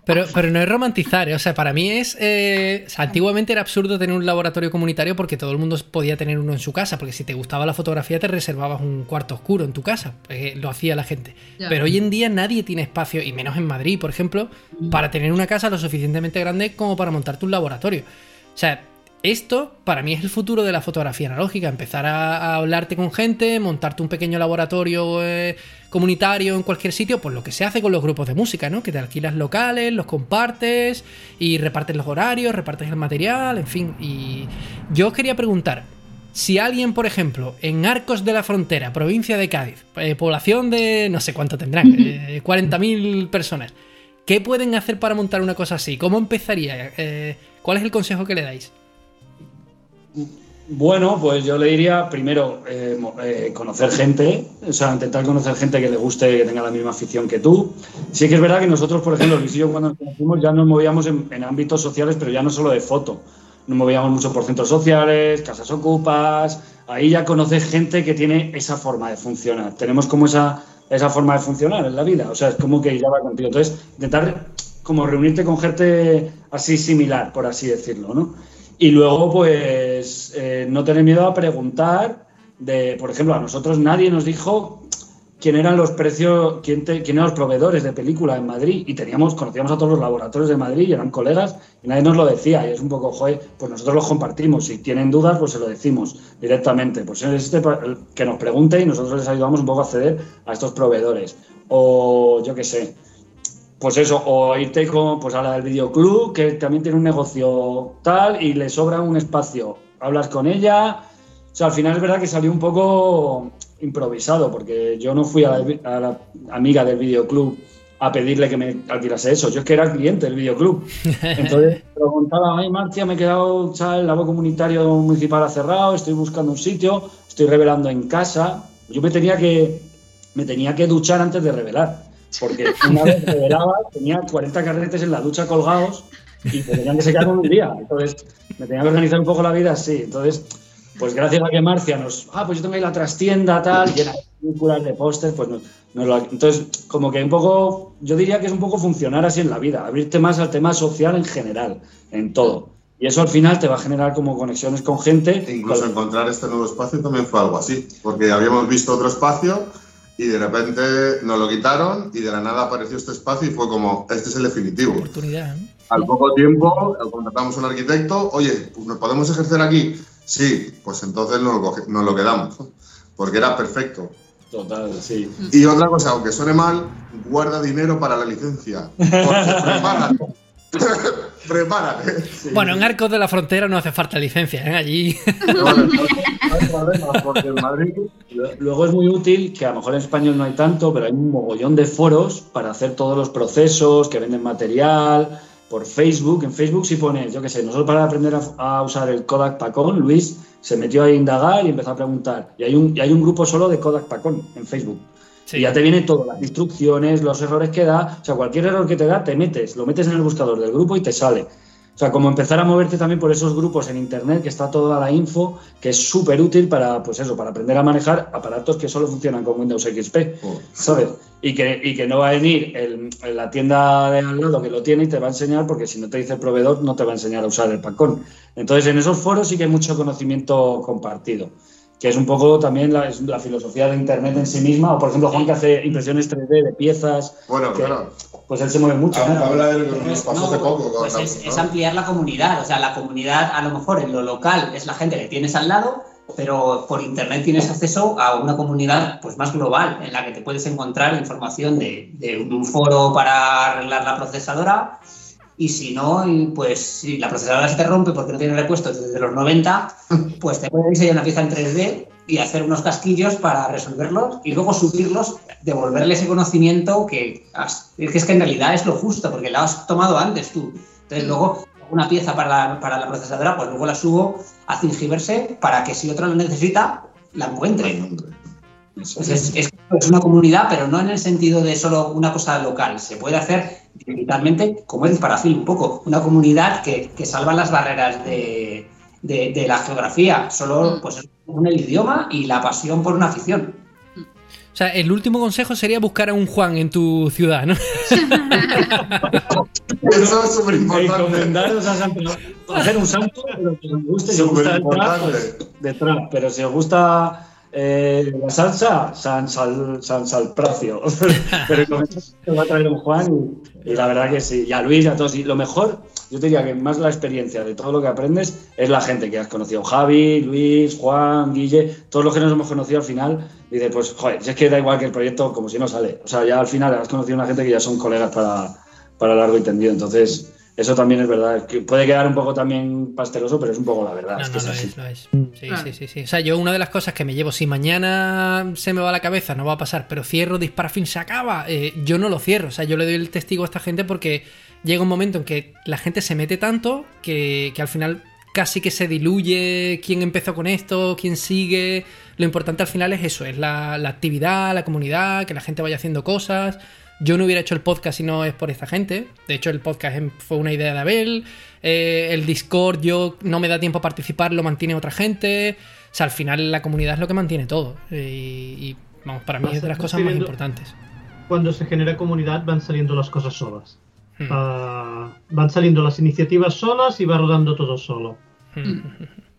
pero, pero no es romantizar, ¿eh? o sea, para mí es. Eh, antiguamente era absurdo tener un laboratorio comunitario porque todo el mundo podía tener uno en su casa, porque si te gustaba la fotografía te reservabas un cuarto oscuro en tu casa, lo hacía la gente. Pero hoy en día nadie tiene espacio, y menos en Madrid, por ejemplo, para tener una casa lo suficientemente grande como para montarte un laboratorio. O sea, esto para mí es el futuro de la fotografía analógica, empezar a, hablarte con gente, montarte un pequeño laboratorio eh, comunitario en cualquier sitio, pues lo que se hace con los grupos de música, ¿no? Que te alquilas locales, los compartes y repartes los horarios, repartes el material, en fin. Y yo os quería preguntar, si alguien, por ejemplo, en Arcos de la Frontera, provincia de Cádiz, eh, población de no sé cuánto tendrán, 40.000 eh, personas, ¿qué pueden hacer para montar una cosa así? ¿Cómo empezaría? ¿Cuál es el consejo que le dais? Bueno, pues yo le diría primero eh, eh, conocer gente, o sea, intentar conocer gente que le guste, que tenga la misma afición que tú. Sí que es verdad que nosotros, por ejemplo, Luis y yo cuando nos conocimos ya nos movíamos en, ámbitos sociales, pero ya no solo de foto. Nos movíamos mucho por centros sociales, casas ocupas, ahí ya conoces gente que tiene esa forma de funcionar. Tenemos como esa, esa forma de funcionar en la vida. O sea, es como que ya va contigo. Entonces, intentar como reunirte con gente así similar, por así decirlo, ¿no? Y luego, pues, eh, no tener miedo a preguntar de, por ejemplo, a nosotros nadie nos dijo quién eran los precios, quién, eran los proveedores de película en Madrid. Y teníamos, conocíamos a todos los laboratorios de Madrid y eran colegas y nadie nos lo decía. Y es un poco, joder, pues nosotros los compartimos, si tienen dudas pues se lo decimos directamente, pues este que nos pregunte y nosotros les ayudamos un poco a acceder a estos proveedores. O yo qué sé, pues eso, o irte con, pues a la del videoclub, que también tiene un negocio tal y le sobra un espacio. Hablas con ella. O sea, al final es verdad que salió un poco improvisado, porque yo no fui a la, amiga del videoclub a pedirle que me alquilase eso. Yo es que era cliente del videoclub. Entonces preguntaba, ay, Marcia, me he quedado, el lago comunitario municipal ha cerrado, estoy buscando un sitio, estoy revelando en casa. Yo me tenía que, me tenía que duchar antes de revelar porque una vez revelaba, tenía 40 carretes en la ducha colgados y tenían que secar un día. Entonces, me tenía que organizar un poco la vida así. Entonces, pues gracias a que Marcia nos, ah, pues yo tengo ahí la trastienda, tal, llena de películas, de pósters, pues nos, lo, entonces, como que un poco, yo diría que es un poco funcionar así en la vida, abrirte más al tema social en general, en todo. Y eso al final te va a generar como conexiones con gente. E incluso encontrar este nuevo espacio también fue algo así, porque habíamos visto otro espacio y de repente nos lo quitaron y de la nada apareció este espacio y fue como, este es el definitivo. Oportunidad. ¿eh? Al poco tiempo contratamos a un arquitecto, oye, pues ¿nos podemos ejercer aquí? Sí, pues entonces nos lo, nos lo quedamos, porque era perfecto. Total, sí. Y otra cosa, aunque suene mal, guarda dinero para la licencia. Porque Prepárate. Bueno, en Arcos de la Frontera no hace falta licencia, ¿eh? Allí. Luego es muy útil, que a lo mejor en español no hay tanto, pero hay un mogollón de foros para hacer todos los procesos, que venden material, por Facebook. En Facebook si pones, yo qué sé, nosotros para aprender a, usar el Kodak Pacón, Luis se metió a indagar y empezó a preguntar. Y hay un, y hay un grupo solo de Kodak Pacón en Facebook. Y ya te viene todo, las instrucciones, los errores que da. O sea, cualquier error que te da, te metes, lo metes en el buscador del grupo y te sale. O sea, como empezar a moverte también por esos grupos en internet, que está toda la info, que es súper útil para, pues eso, para aprender a manejar aparatos que solo funcionan con Windows XP, ¿sabes? Y que, y que no va a venir el, la tienda de al lado que lo tiene y te va a enseñar, porque si no te dice el proveedor, no te va a enseñar a usar el pacón. Entonces, en esos foros sí que hay mucho conocimiento compartido que es un poco también la, la, filosofía de Internet en sí misma, o por ejemplo Juan que hace impresiones 3D de piezas. Bueno, claro. Pues él se mueve mucho. Habla, de lo que nos pasó hace poco. Pues es, ampliar la comunidad, o sea, la comunidad a lo mejor en lo local es la gente que tienes al lado, pero por Internet tienes acceso a una comunidad pues más global, en la que te puedes encontrar información de, de un foro para arreglar la procesadora, y si no, pues si la procesadora se te rompe porque no tiene repuestos desde los 90, pues te puedes diseñar una pieza en 3D y hacer unos casquillos para resolverlos y luego subirlos, devolverle ese conocimiento que, es que en realidad es lo justo, porque la has tomado antes tú. Entonces luego una pieza para la, para la procesadora, pues luego la subo a Thingiverse para que si otro la necesita, la encuentre. Es, una comunidad, pero no en el sentido de solo una cosa local. Se puede hacer digitalmente, como es para fin, un poco. Una comunidad que, salva las barreras de, la geografía. Solo mm. pues, un el idioma y la pasión por una afición. O sea, el último consejo sería buscar a un Juan en tu ciudad, ¿no? Eso es súper importante. hacer un santo, pero que os guste, si os gusta el trap, pero si os gusta eh, la salsa, San, Sal, San Salpracio. Pero te va a traer un Juan y, la verdad que sí. Y a Luis, a todos. Y lo mejor, yo te diría que más la experiencia de todo lo que aprendes es la gente que has conocido. Javi, Luis, Juan, Guille, todos los que nos hemos conocido al final. Dice, pues, joder, si es que da igual que el proyecto como si no sale. O sea, ya al final has conocido a una gente que ya son colegas para, para largo y tendido. Entonces, eso también es verdad. Que puede quedar un poco también pasteloso, pero es un poco la verdad. No, no, es, lo es. Sí, sí, sí, sí. O sea, yo una de las cosas que me llevo, si mañana se me va la cabeza, no va a pasar, pero cierro, dispara, fin, se acaba. Eh, yo no lo cierro. O sea, yo le doy el testigo a esta gente porque llega un momento en que la gente se mete tanto que, que al final casi que se diluye quién empezó con esto, quién sigue. Lo importante al final es eso, es la, la actividad, la comunidad, que la gente vaya haciendo cosas. Yo no hubiera hecho el podcast si no es por esta gente. De hecho, el podcast em, fue una idea de Abel. Eh, el Discord, yo no me da tiempo a participar, lo mantiene otra gente. sea, al final la comunidad es lo que mantiene todo. Eh, y, vamos, para mí es de las cosas más importantes. Cuando se genera comunidad van saliendo las cosas solas. Hmm. Ah, van saliendo las iniciativas solas y va rodando todo solo. Hmm.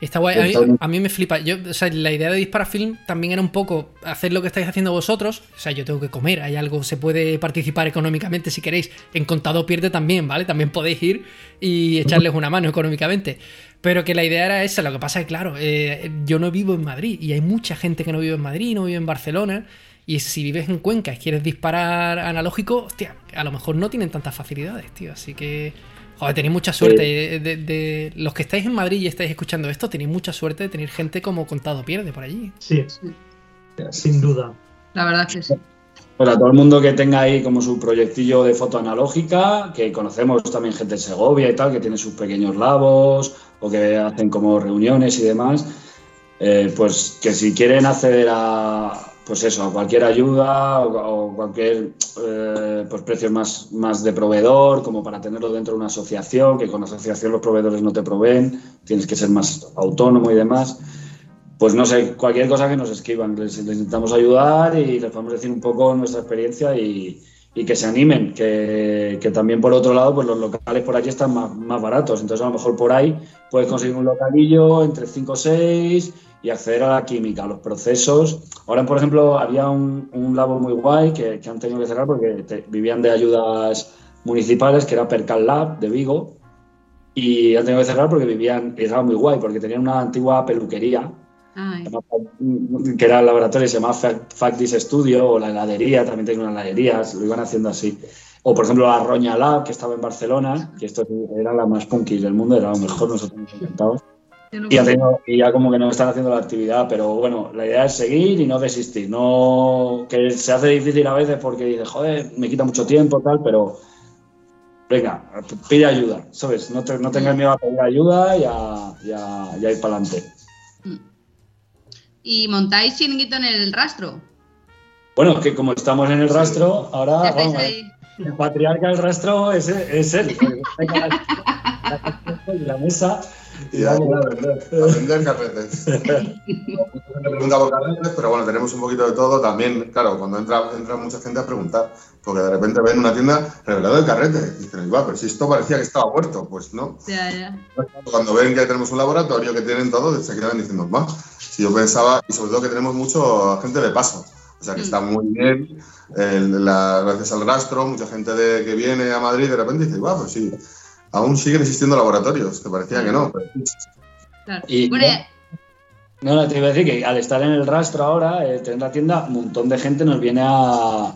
Está guay. A mí, me flipa. Yo, o sea, la idea de Disparafilm también era un poco hacer lo que estáis haciendo vosotros. O sea, yo tengo que comer. Hay algo, se puede participar económicamente si queréis. En Contado Pierde también, ¿vale? También podéis ir y echarles una mano económicamente. Pero que la idea era esa. Lo que pasa es que, claro, eh, yo no vivo en Madrid y hay mucha gente que no vive en Madrid, no vive en Barcelona. Y si vives en Cuenca y quieres disparar analógico, hostia, a lo mejor no tienen tantas facilidades, tío. Así que Joder, tenéis mucha suerte. De, los que estáis en Madrid y estáis escuchando esto, tenéis mucha suerte de tener gente como Contado Pierde por allí. Sí, sin duda. La verdad que sí. Para todo el mundo que tenga ahí como su proyectillo de foto analógica, que conocemos también gente de Segovia y tal, que tiene sus pequeños labos o que hacen como reuniones y demás, eh, pues que si quieren acceder a, pues eso, cualquier ayuda o, cualquier eh, pues precio más, más de proveedor, como para tenerlo dentro de una asociación, que con la asociación los proveedores no te proveen, tienes que ser más autónomo y demás. Pues no sé, cualquier cosa que nos escriban, les, intentamos ayudar y les podemos decir un poco nuestra experiencia y, y que se animen, que, que, también por otro lado, pues los locales por allí están más, más, baratos, entonces a lo mejor por ahí puedes conseguir un localillo entre 5 o 6 y acceder a la química, a los procesos. Ahora, por ejemplo, había un, un labo muy guay que, que, han tenido que cerrar porque vivían de ayudas municipales, que era Percal Lab de Vigo, y han tenido que cerrar porque vivían, y estaba muy guay, porque tenían una antigua peluquería, que era el laboratorio, se llamaba Factis Studio, o la heladería, también tenía unas heladerías, lo iban haciendo así. O, por ejemplo, la Roña Lab, que estaba en Barcelona, que esto era la más punky del mundo, era lo mejor, nosotros Y ya, como que no están haciendo la actividad, pero bueno, la idea es seguir y no desistir. No, que se hace difícil a veces porque dice, joder, me quita mucho tiempo, tal, pero venga, pide ayuda, ¿sabes? No, no tengas miedo a pedir ayuda y a, ir para adelante. ¿Y montáis chiringuito en el rastro? Bueno, que como estamos en el rastro, ahora vamos, el patriarca del rastro es, es él. la mesa y a vender carretes. me pregunta por carretes, pero bueno, tenemos un poquito de todo. También, claro, cuando entra, entra mucha gente a preguntar, porque de repente ven una tienda revelado de carretes. Y dicen, igual, pero si esto parecía que estaba muerto, pues no. Ya, ya. Cuando ven que tenemos un laboratorio, que tienen todo, se quedan diciendo, va. Si yo pensaba, y sobre todo que tenemos mucho gente de paso. O sea que está muy bien, gracias al rastro, mucha gente de, que viene a Madrid de repente dice, guau, pues sí, aún siguen existiendo laboratorios, que parecía que no. Claro. Y, no, te iba a decir que al estar en el rastro ahora, eh, tener la tienda, un montón de gente nos viene a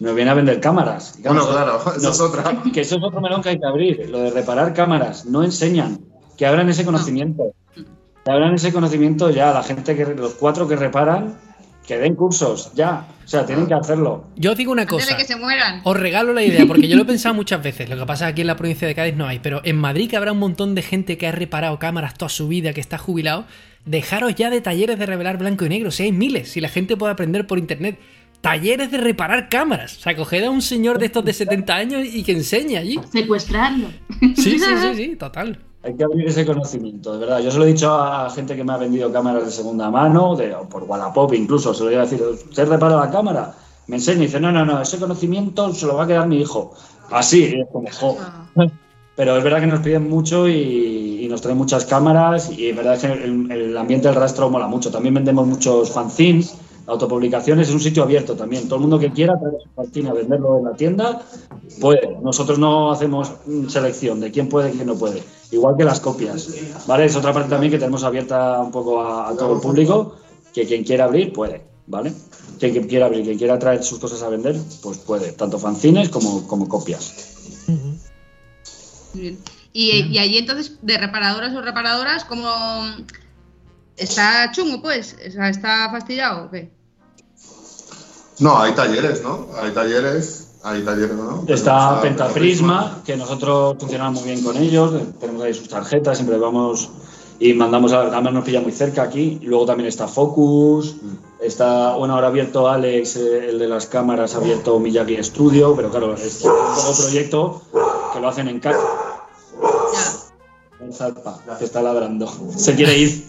nos viene a vender cámaras. bueno, claro, eso es otra. Que eso es otro melón que hay que abrir, lo de reparar cámaras. No enseñan, que abran ese conocimiento. Que abran ese conocimiento ya, la gente que, los cuatro que reparan, que den cursos, ya. O sea, tienen que hacerlo. Yo os digo una cosa. De que se mueran. Os regalo la idea, porque yo lo he pensado muchas veces. Lo que pasa es que aquí en la provincia de Cádiz no hay. Pero en Madrid, que habrá un montón de gente que ha reparado cámaras toda su vida, que está jubilado. Dejaros ya de talleres de revelar blanco y negro. Si hay miles, si la gente puede aprender por internet. Talleres de reparar cámaras. O sea, coged a un señor de estos de 70 años y que enseñe allí. Secuestrarlo. Sí, sí, sí, sí, total. Hay que abrir ese conocimiento, de verdad. Yo se lo he dicho a gente que me ha vendido cámaras de segunda mano, de, o por Wallapop incluso, se lo voy a decir, ¿usted repara la cámara? Me enseña y dice, no, no, no, ese conocimiento se lo va a quedar mi hijo. Así, es como, Pero es verdad que nos piden mucho y, nos traen muchas cámaras y es verdad que el, el, ambiente del rastro mola mucho. También vendemos muchos fanzines autopublicaciones es un sitio abierto también. Todo el mundo que quiera traer su fanzine a venderlo en la tienda puede. Nosotros no hacemos selección de quién puede y quién no puede. Igual que las copias. ¿Vale? Es otra parte también que tenemos abierta un poco a, todo el público, que quien quiera abrir puede. ¿Vale? Quien quiera abrir, quien quiera traer sus cosas a vender, pues puede. Tanto fanzines como, como copias. Bien. Y, y allí entonces, de reparadoras o reparadoras, ¿cómo está chungo, pues? ¿Está fastidiado o qué? No, hay talleres, ¿no? Hay talleres, hay talleres, ¿no? Está Pentaprisma, que nosotros funcionamos muy bien con ellos, tenemos ahí sus tarjetas, siempre vamos y mandamos a además nos pilla muy cerca aquí. Luego también está Focus, mm. está, bueno, ahora abierto Alex, eh, el de las cámaras, ha abierto Miyagi Studio, pero claro, es un nuevo proyecto que lo hacen en casa. Zarpa, que está ladrando. Se quiere ir.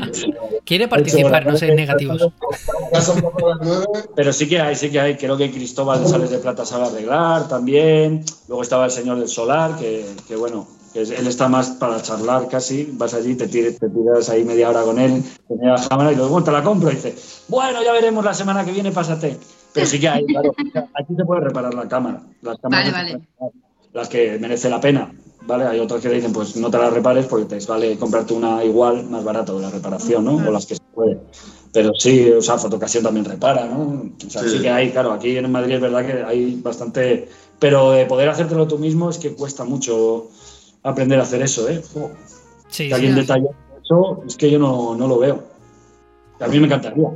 quiere participar, no ser negativos. Pero sí que hay, sí que hay. Creo que Cristóbal de Sales de Plata sabe arreglar también. Luego estaba el señor del Solar, que, que bueno, él está más para charlar casi, vas allí, te, tiras, te tiras ahí media hora con él, te la cámara y luego te la compro y dice, bueno, ya veremos la semana que viene, pásate. Pero sí que hay, claro, aquí se puede reparar la cámara, las cámaras vale, vale. las que merece la pena, ¿vale? Hay otras que dicen, pues no te las repares porque te vale comprarte una igual, más barato de la reparación, ¿no? O las que se puede. Pero sí, o sea, Fotocasión también repara, ¿no? O sea, sí. sí que hay, claro, aquí en Madrid es verdad que hay bastante... Pero de poder hacértelo tú mismo es que cuesta mucho aprender a hacer eso, ¿eh? Sí, que alguien sí. detallado eso, es que yo no, no, lo veo. A mí me encantaría.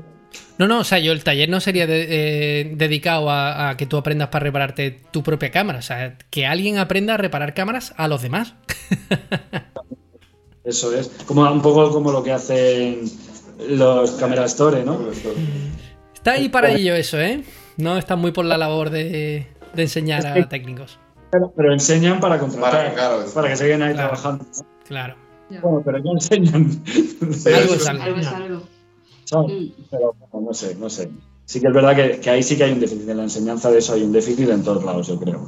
No, no, o sea, yo el taller no sería de, eh, dedicado a, a, que tú aprendas para repararte tu propia cámara. O sea, que alguien aprenda a reparar cámaras a los demás. Eso es. Como un poco como lo que hacen los Camera Store, ¿no? Está ahí para ello eso, ¿eh? No está muy por la labor de, de enseñar a técnicos. Pero, pero, enseñan para contratar, para, claro, para que se queden ahí claro, trabajando. ¿no? Claro. Bueno, pero no enseñan. algo es algo. Son, pero bueno, no sé, no sé. Sí que es verdad que, que, ahí sí que hay un déficit. En la enseñanza de eso hay un déficit en todos lados, yo creo.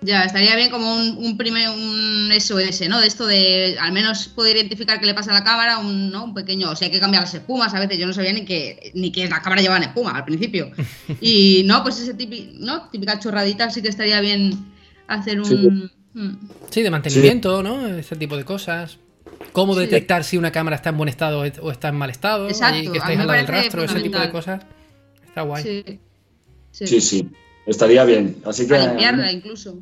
Ya, estaría bien como un, un primer un SOS, ¿no? De esto de al menos poder identificar qué le pasa a la cámara, un, ¿no? un pequeño, o sea, hay que cambiar las espumas, a veces yo no sabía ni que ni que la cámara llevaba espuma al principio. Y no, pues ese típico, ¿no? típica chorradita sí que estaría bien hacer un... Sí, sí de mantenimiento, sí. ¿no? Ese tipo de cosas. Cómo sí. detectar si una cámara está en buen estado o está en mal estado. Exacto. Y que estáis al lado del rastro, ese tipo de cosas. Está guay. Sí, sí. sí. sí. Estaría bien. Así que. A limpiarla incluso.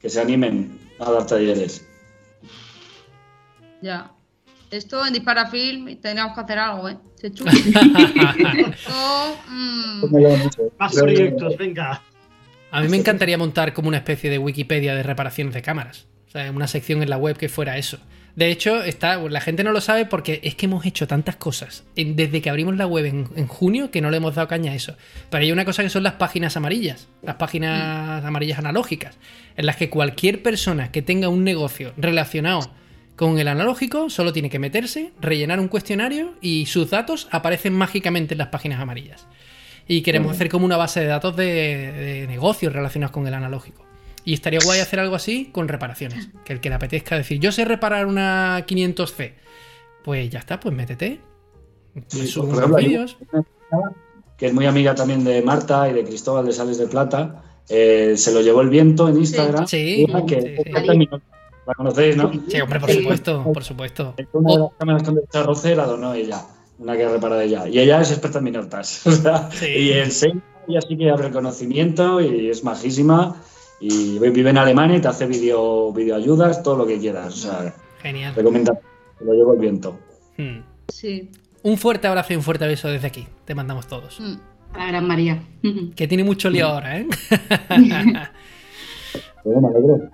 Que se animen a dar talleres. Ya. Esto en Disparafilm tenemos que hacer algo, ¿eh? Se chupa. Mm... Más proyectos, venga. A mí me encantaría montar como una especie de Wikipedia de reparaciones de cámaras. O sea, una sección en la web que fuera eso. De hecho, está, la gente no lo sabe porque es que hemos hecho tantas cosas en, desde que abrimos la web en, en, junio que no le hemos dado caña a eso. Pero hay una cosa que son las páginas amarillas, las páginas mm. amarillas analógicas, en las que cualquier persona que tenga un negocio relacionado con el analógico solo tiene que meterse, rellenar un cuestionario y sus datos aparecen mágicamente en las páginas amarillas. Y queremos hacer como una base de datos de, de negocios relacionados con el analógico. Y estaría guay hacer algo así con reparaciones. Que el que le apetezca decir, yo sé reparar una 500C. Pues ya está, pues métete. Sí, por ejemplo, vídeos. Que es muy amiga también de Marta y de Cristóbal de Sales de Plata. Eh, se lo llevó el viento en Instagram. Sí, que sí, sí. La conocéis, ¿no? Sí, hombre, por supuesto, por supuesto. Una de las cámaras con el la donó ella. Una que repara de ella. Y ella es experta en Sí. Y enseña, ella sí que abre conocimiento y es majísima y vive en Alemania y te hace video, video ayudas, todo lo que quieras. O sea, Genial. recomienda, te lo llevo el viento. Hmm. Sí. Un fuerte abrazo y un fuerte beso desde aquí. Te mandamos todos. Mm. A la gran María. Que tiene mucho lío ahora, ¿eh? Pero me alegro.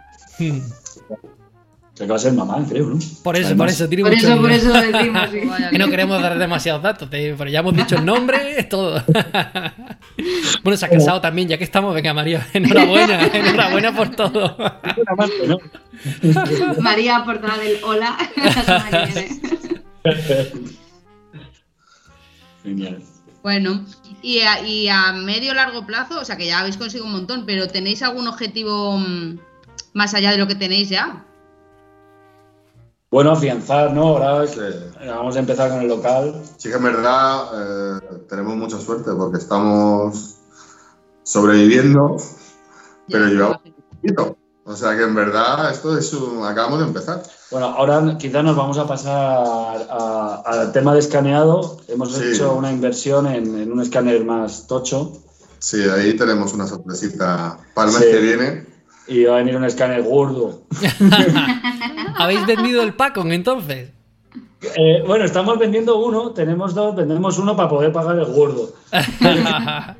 Creo que va a ser mamá, creo, ¿no? Por eso, Además, por eso, tiene Por mucho eso, por eso lo decimos, sí. Que no que- queremos dar demasiados datos, pero ya hemos dicho el nombre, es todo. bueno, se ha casado también, ya que estamos, venga María, enhorabuena, enhorabuena por todo. María portada del hola. La semana que viene. Genial. Bueno, y a, y a medio largo plazo, o sea que ya habéis conseguido un montón, pero ¿tenéis algún objetivo mm, más allá de lo que tenéis ya? Bueno, afianzar, ¿no? Ahora Sí. vamos a empezar con el local. Sí que en verdad eh, tenemos mucha suerte porque estamos sobreviviendo, pero Ya, llevamos un poquito. O sea que en verdad esto es un... acabamos de empezar. Bueno, ahora quizás nos vamos a pasar al tema de escaneado. Hemos Sí. hecho una inversión en, en un escáner más tocho Sí, ahí tenemos una sorpresita para el mes Sí. que viene. y va a venir un escáner gordo. ¿Habéis vendido el Pacon entonces? Eh, bueno, estamos vendiendo uno, tenemos dos, vendemos uno para poder pagar el gordo.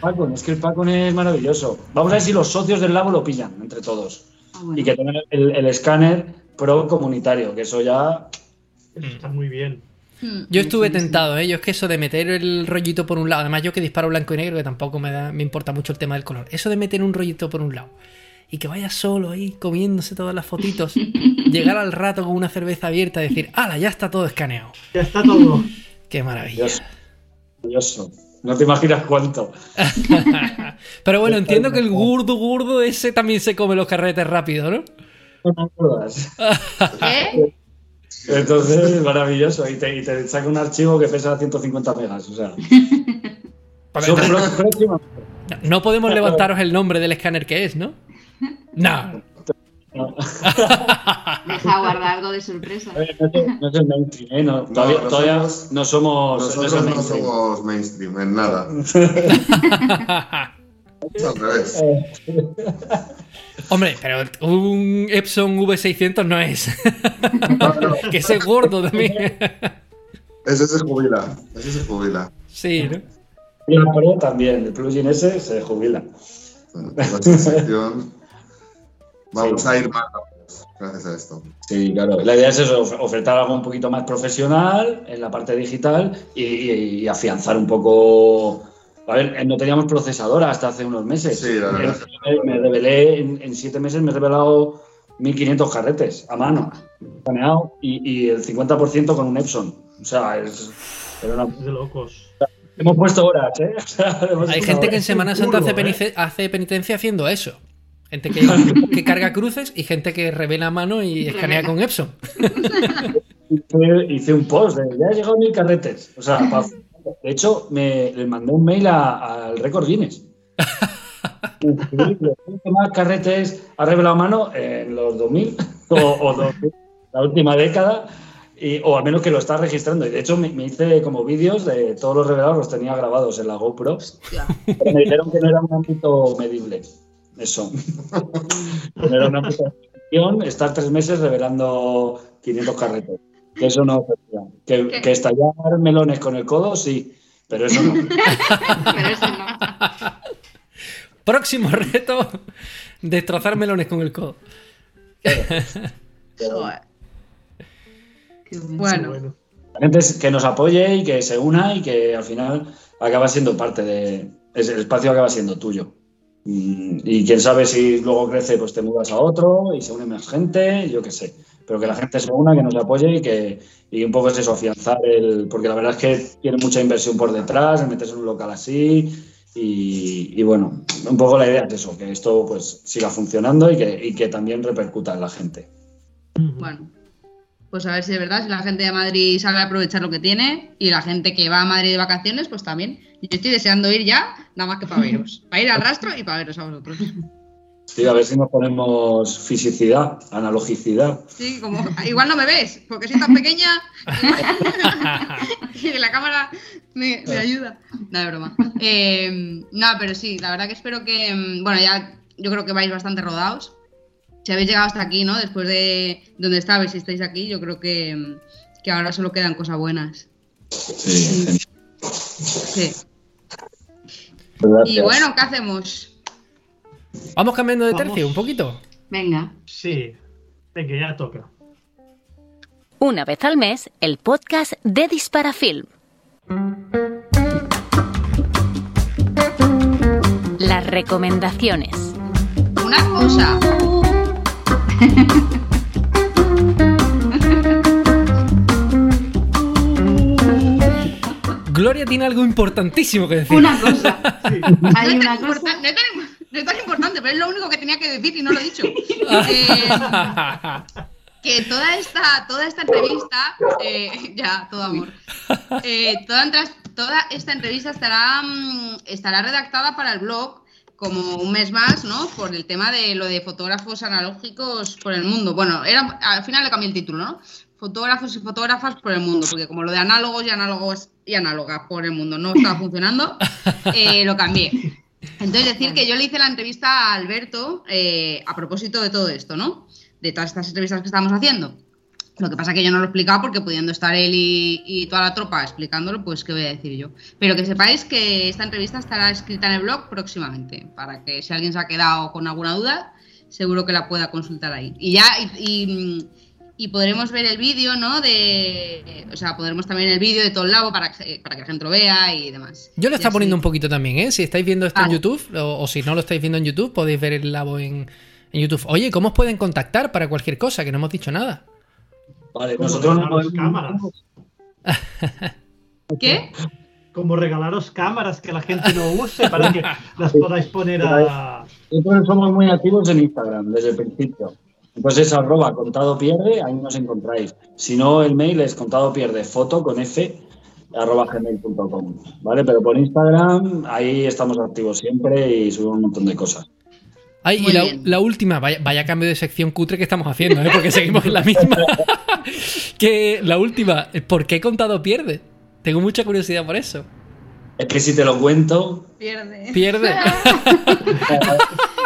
Pacon, es que el Pacon es maravilloso. Vamos a ver si los socios del lago lo pillan entre todos. Ah, bueno. Y que tengan el, el escáner pro comunitario, que eso ya Está muy bien. Mm. Yo estuve tentado, ¿eh? Yo es que eso de meter el rollito por un lado, además yo que disparo blanco y negro, que tampoco me, da, me importa mucho el tema del color, eso de meter un rollito por un lado y que vaya solo ahí comiéndose todas las fotitos, llegar al rato con una cerveza abierta y decir, ¡hala! Ya está todo escaneado. Ya está todo. Qué maravilla. Curioso. No te imaginas cuánto. Pero bueno, entiendo que el gurdo gurdo ese también se come los carretes rápido, ¿no? ¿Qué? Entonces, maravilloso. Y te, y te saca un archivo que pesa 150 megas. O sea. No podemos levantaros el nombre del escáner que es, ¿no? No. No. Deja guardar algo de sorpresa. No es el- no es el mainstream, ¿eh? No, todavía, nosotros- todavía no somos. Nosotros no mainstream. somos mainstream en nada. Es al revés. Hombre, pero un Epson V600 no es. que ese es gordo también. Ese se jubila. Ese se jubila. sí, ¿no? Y el Pro también. El plugin ese se jubila. Bueno, con esta vamos a ir más gracias a esto. Sí, claro. La idea es eso, of- ofertar algo un poquito más profesional en la parte digital y, y- y afianzar un poco. A ver, eh, no teníamos procesadora hasta hace unos meses. Sí, la verdad. Me, me revelé, en, en siete meses me he revelado 1500 carretes a mano, escaneado, y, y el 50% con un Epson. O sea, es. era una- De locos. hemos puesto horas, ¿eh? O sea, hemos Hay gente que en. Semana Santa ¿eh? hace penitencia haciendo eso. Gente que, que carga cruces y gente que revela mano y escanea con Epson. hice, hice un post de ya he llegado a mil carretes. O sea, pa- de hecho, me le mandé un mail al récord Guinness. Increíble, ¿qué más carretes ha revelado mano en los 2000 o, o 2000, la última década? Y, o al menos que lo está registrando. Y de hecho, me, me hice como vídeos de todos los revelados, los tenía grabados en la GoPro. Pero me dijeron que no era un ámbito medible. Eso. que no era un ámbito de medición estar tres meses revelando 500 carretes. Que eso no. Que, ¿Qué? que estallar melones con el codo, sí. Pero eso no. Pero eso no. Próximo reto: destrozar melones con el codo. Bueno. La gente que nos apoye y que se una y que al final acaba siendo parte de. El espacio acaba siendo tuyo. Mm, Y quién sabe si luego crece, pues te mudas a otro y se une más gente, yo qué sé. Pero que la gente se una, que nos apoye y que y un poco es eso, afianzar el. Porque la verdad es que tiene mucha inversión por detrás, el meterse en un local así. Y, y bueno, un poco la idea es eso, que esto pues siga funcionando y que, y que también repercuta en la gente. bueno. Pues a ver si de verdad, si la gente de Madrid sabe aprovechar lo que tiene y la gente que va a Madrid de vacaciones, pues también. Yo estoy deseando ir ya, nada más que para veros. Para ir al rastro y para veros a vosotros. Sí, a ver si nos ponemos fisicidad, analogicidad. Sí, como igual no me ves, porque soy tan pequeña y la cámara me, me ayuda. No, de broma. Eh, no, pero sí, la verdad que espero que, mm, bueno, ya yo creo que vais bastante rodados. Si habéis llegado hasta aquí, ¿no? Después de donde estabais, si estáis aquí, yo creo que, que ahora solo quedan cosas buenas. Sí, Sí. Y bueno, ¿qué hacemos? Vamos cambiando de Vamos. tercio un poquito. Venga. Sí. Venga, ya toca. Una vez al mes, el podcast de Disparafilm. Las recomendaciones. Una cosa. Gloria tiene algo importantísimo que decir. Una cosa. Hay no, es tan una cosa. importa- no es tan im- no es tan importante, pero es lo único que tenía que decir y no lo he dicho. Eh, que toda esta, toda esta entrevista, eh, ya, todo amor, Eh, toda, toda esta entrevista estará, mm, estará redactada para el blog como un mes más, ¿no? Por el tema de lo de fotógrafos analógicos por el mundo. Bueno, era, al final le cambié el título, ¿no? Fotógrafos y fotógrafas por el mundo, porque como lo de análogos y análogos y análogas por el mundo no estaba funcionando, eh, lo cambié. Entonces, decir que yo le hice la entrevista a Alberto eh, a propósito de todo esto, ¿no? De todas estas entrevistas que estamos haciendo. Lo que pasa es que yo no lo he explicado porque pudiendo estar él y, y toda la tropa explicándolo, pues qué voy a decir yo. Pero que sepáis que esta entrevista estará escrita en el blog próximamente, para que si alguien se ha quedado con alguna duda, seguro que la pueda consultar ahí. Y ya, y, y- y podremos ver el vídeo, ¿no? De, o sea, podremos también el vídeo de todo el labo para que, para que la gente lo vea y demás. Yo lo está así. poniendo un poquito también, ¿eh? Si estáis viendo esto en. YouTube, o, o si no lo estáis viendo en YouTube, podéis ver el labo en, en YouTube. Oye, ¿cómo os pueden contactar para cualquier cosa? Que no hemos dicho nada. Vale, nosotros no podemos... cámaras. ¿Qué? Como regalaros cámaras que la gente no use para que las podáis poner a. Nosotros somos muy activos en Instagram desde el principio. Entonces es arroba contado pierde, ahí nos encontráis. Si no, el mail es contado pierde foto con F arroba gmail.com, ¿vale? Pero por Instagram, ahí estamos activos siempre y subimos un montón de cosas. Ay, y la, última, vaya, cambio de sección cutre que estamos haciendo, ¿eh? porque seguimos en la misma. que la última, ¿por qué contado pierde? Tengo mucha curiosidad por eso. Es que si te lo cuento. Pierde. Pierde.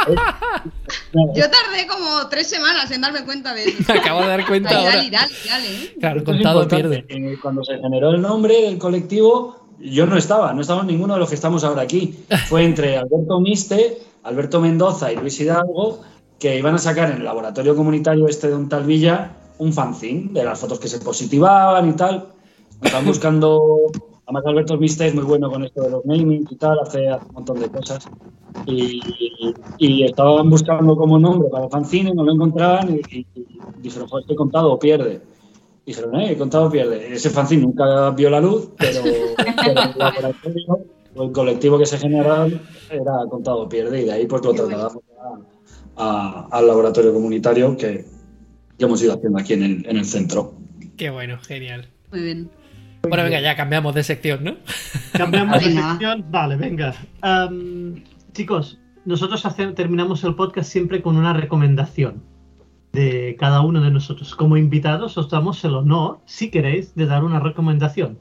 Yo tardé como tres semanas en darme cuenta de eso. Me acabo de dar cuenta ahora. Dale, dale, dale, ¿eh? Claro, contado pierde. Cuando se generó el nombre del colectivo, yo no estaba, no estaba ninguno de los que estamos ahora aquí. Fue entre Alberto Miste, Alberto Mendoza y Luis Hidalgo que iban a sacar en el laboratorio comunitario este de un tal Villa un fanzine de las fotos que se positivaban y tal. Estaban buscando Además, Alberto Miste es muy bueno con esto de los namings y tal, hace, un montón de cosas. Y, estaban buscando como nombre para el fanzine, no lo encontraban y, dijeron, joder, estoy contado o pierde. dijeron, eh, contado pierde. Ese fanzine nunca vio la luz, pero, el, colectivo que se generaba era contado pierde y de ahí pues lo trasladamos al laboratorio comunitario que, hemos ido haciendo aquí en el, en el centro. Qué bueno, genial. Muy bien. Bueno, venga, ya cambiamos de sección, ¿no? Cambiamos de sección. Vale, venga. chicos, nosotros terminamos el podcast siempre con una recomendación de cada uno de nosotros. Como invitados os damos el honor, si queréis, de dar una recomendación.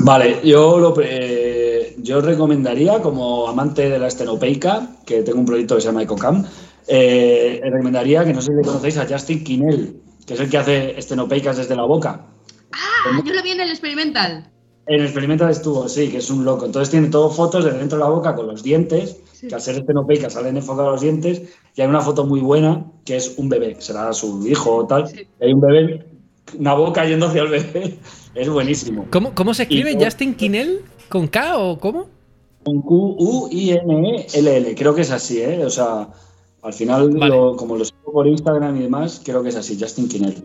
Vale, yo lo eh, yo recomendaría, como amante de la estenopeica, que tengo un proyecto que se llama EcoCam, eh, recomendaría que no sé si le conocéis a Justin Kinel, que es el que hace estenopeicas desde la boca. Ah, yo lo vi en el experimental. En el experimental estuvo, sí, que es un loco. Entonces tiene todo fotos de dentro de la boca con los dientes, que al ser estenopeica salen enfocados los dientes, y hay una foto muy buena que es un bebé, será su hijo o tal. Hay un bebé, una boca yendo hacia el bebé. es buenísimo. ¿Cómo, cómo se escribe Justin Kinel? ¿Con K o cómo? Con Q-U-I-N-E-L-L. Creo que es así, ¿eh? O sea, al final, como lo sigo por Instagram y demás, creo que es así, Justin Kinel.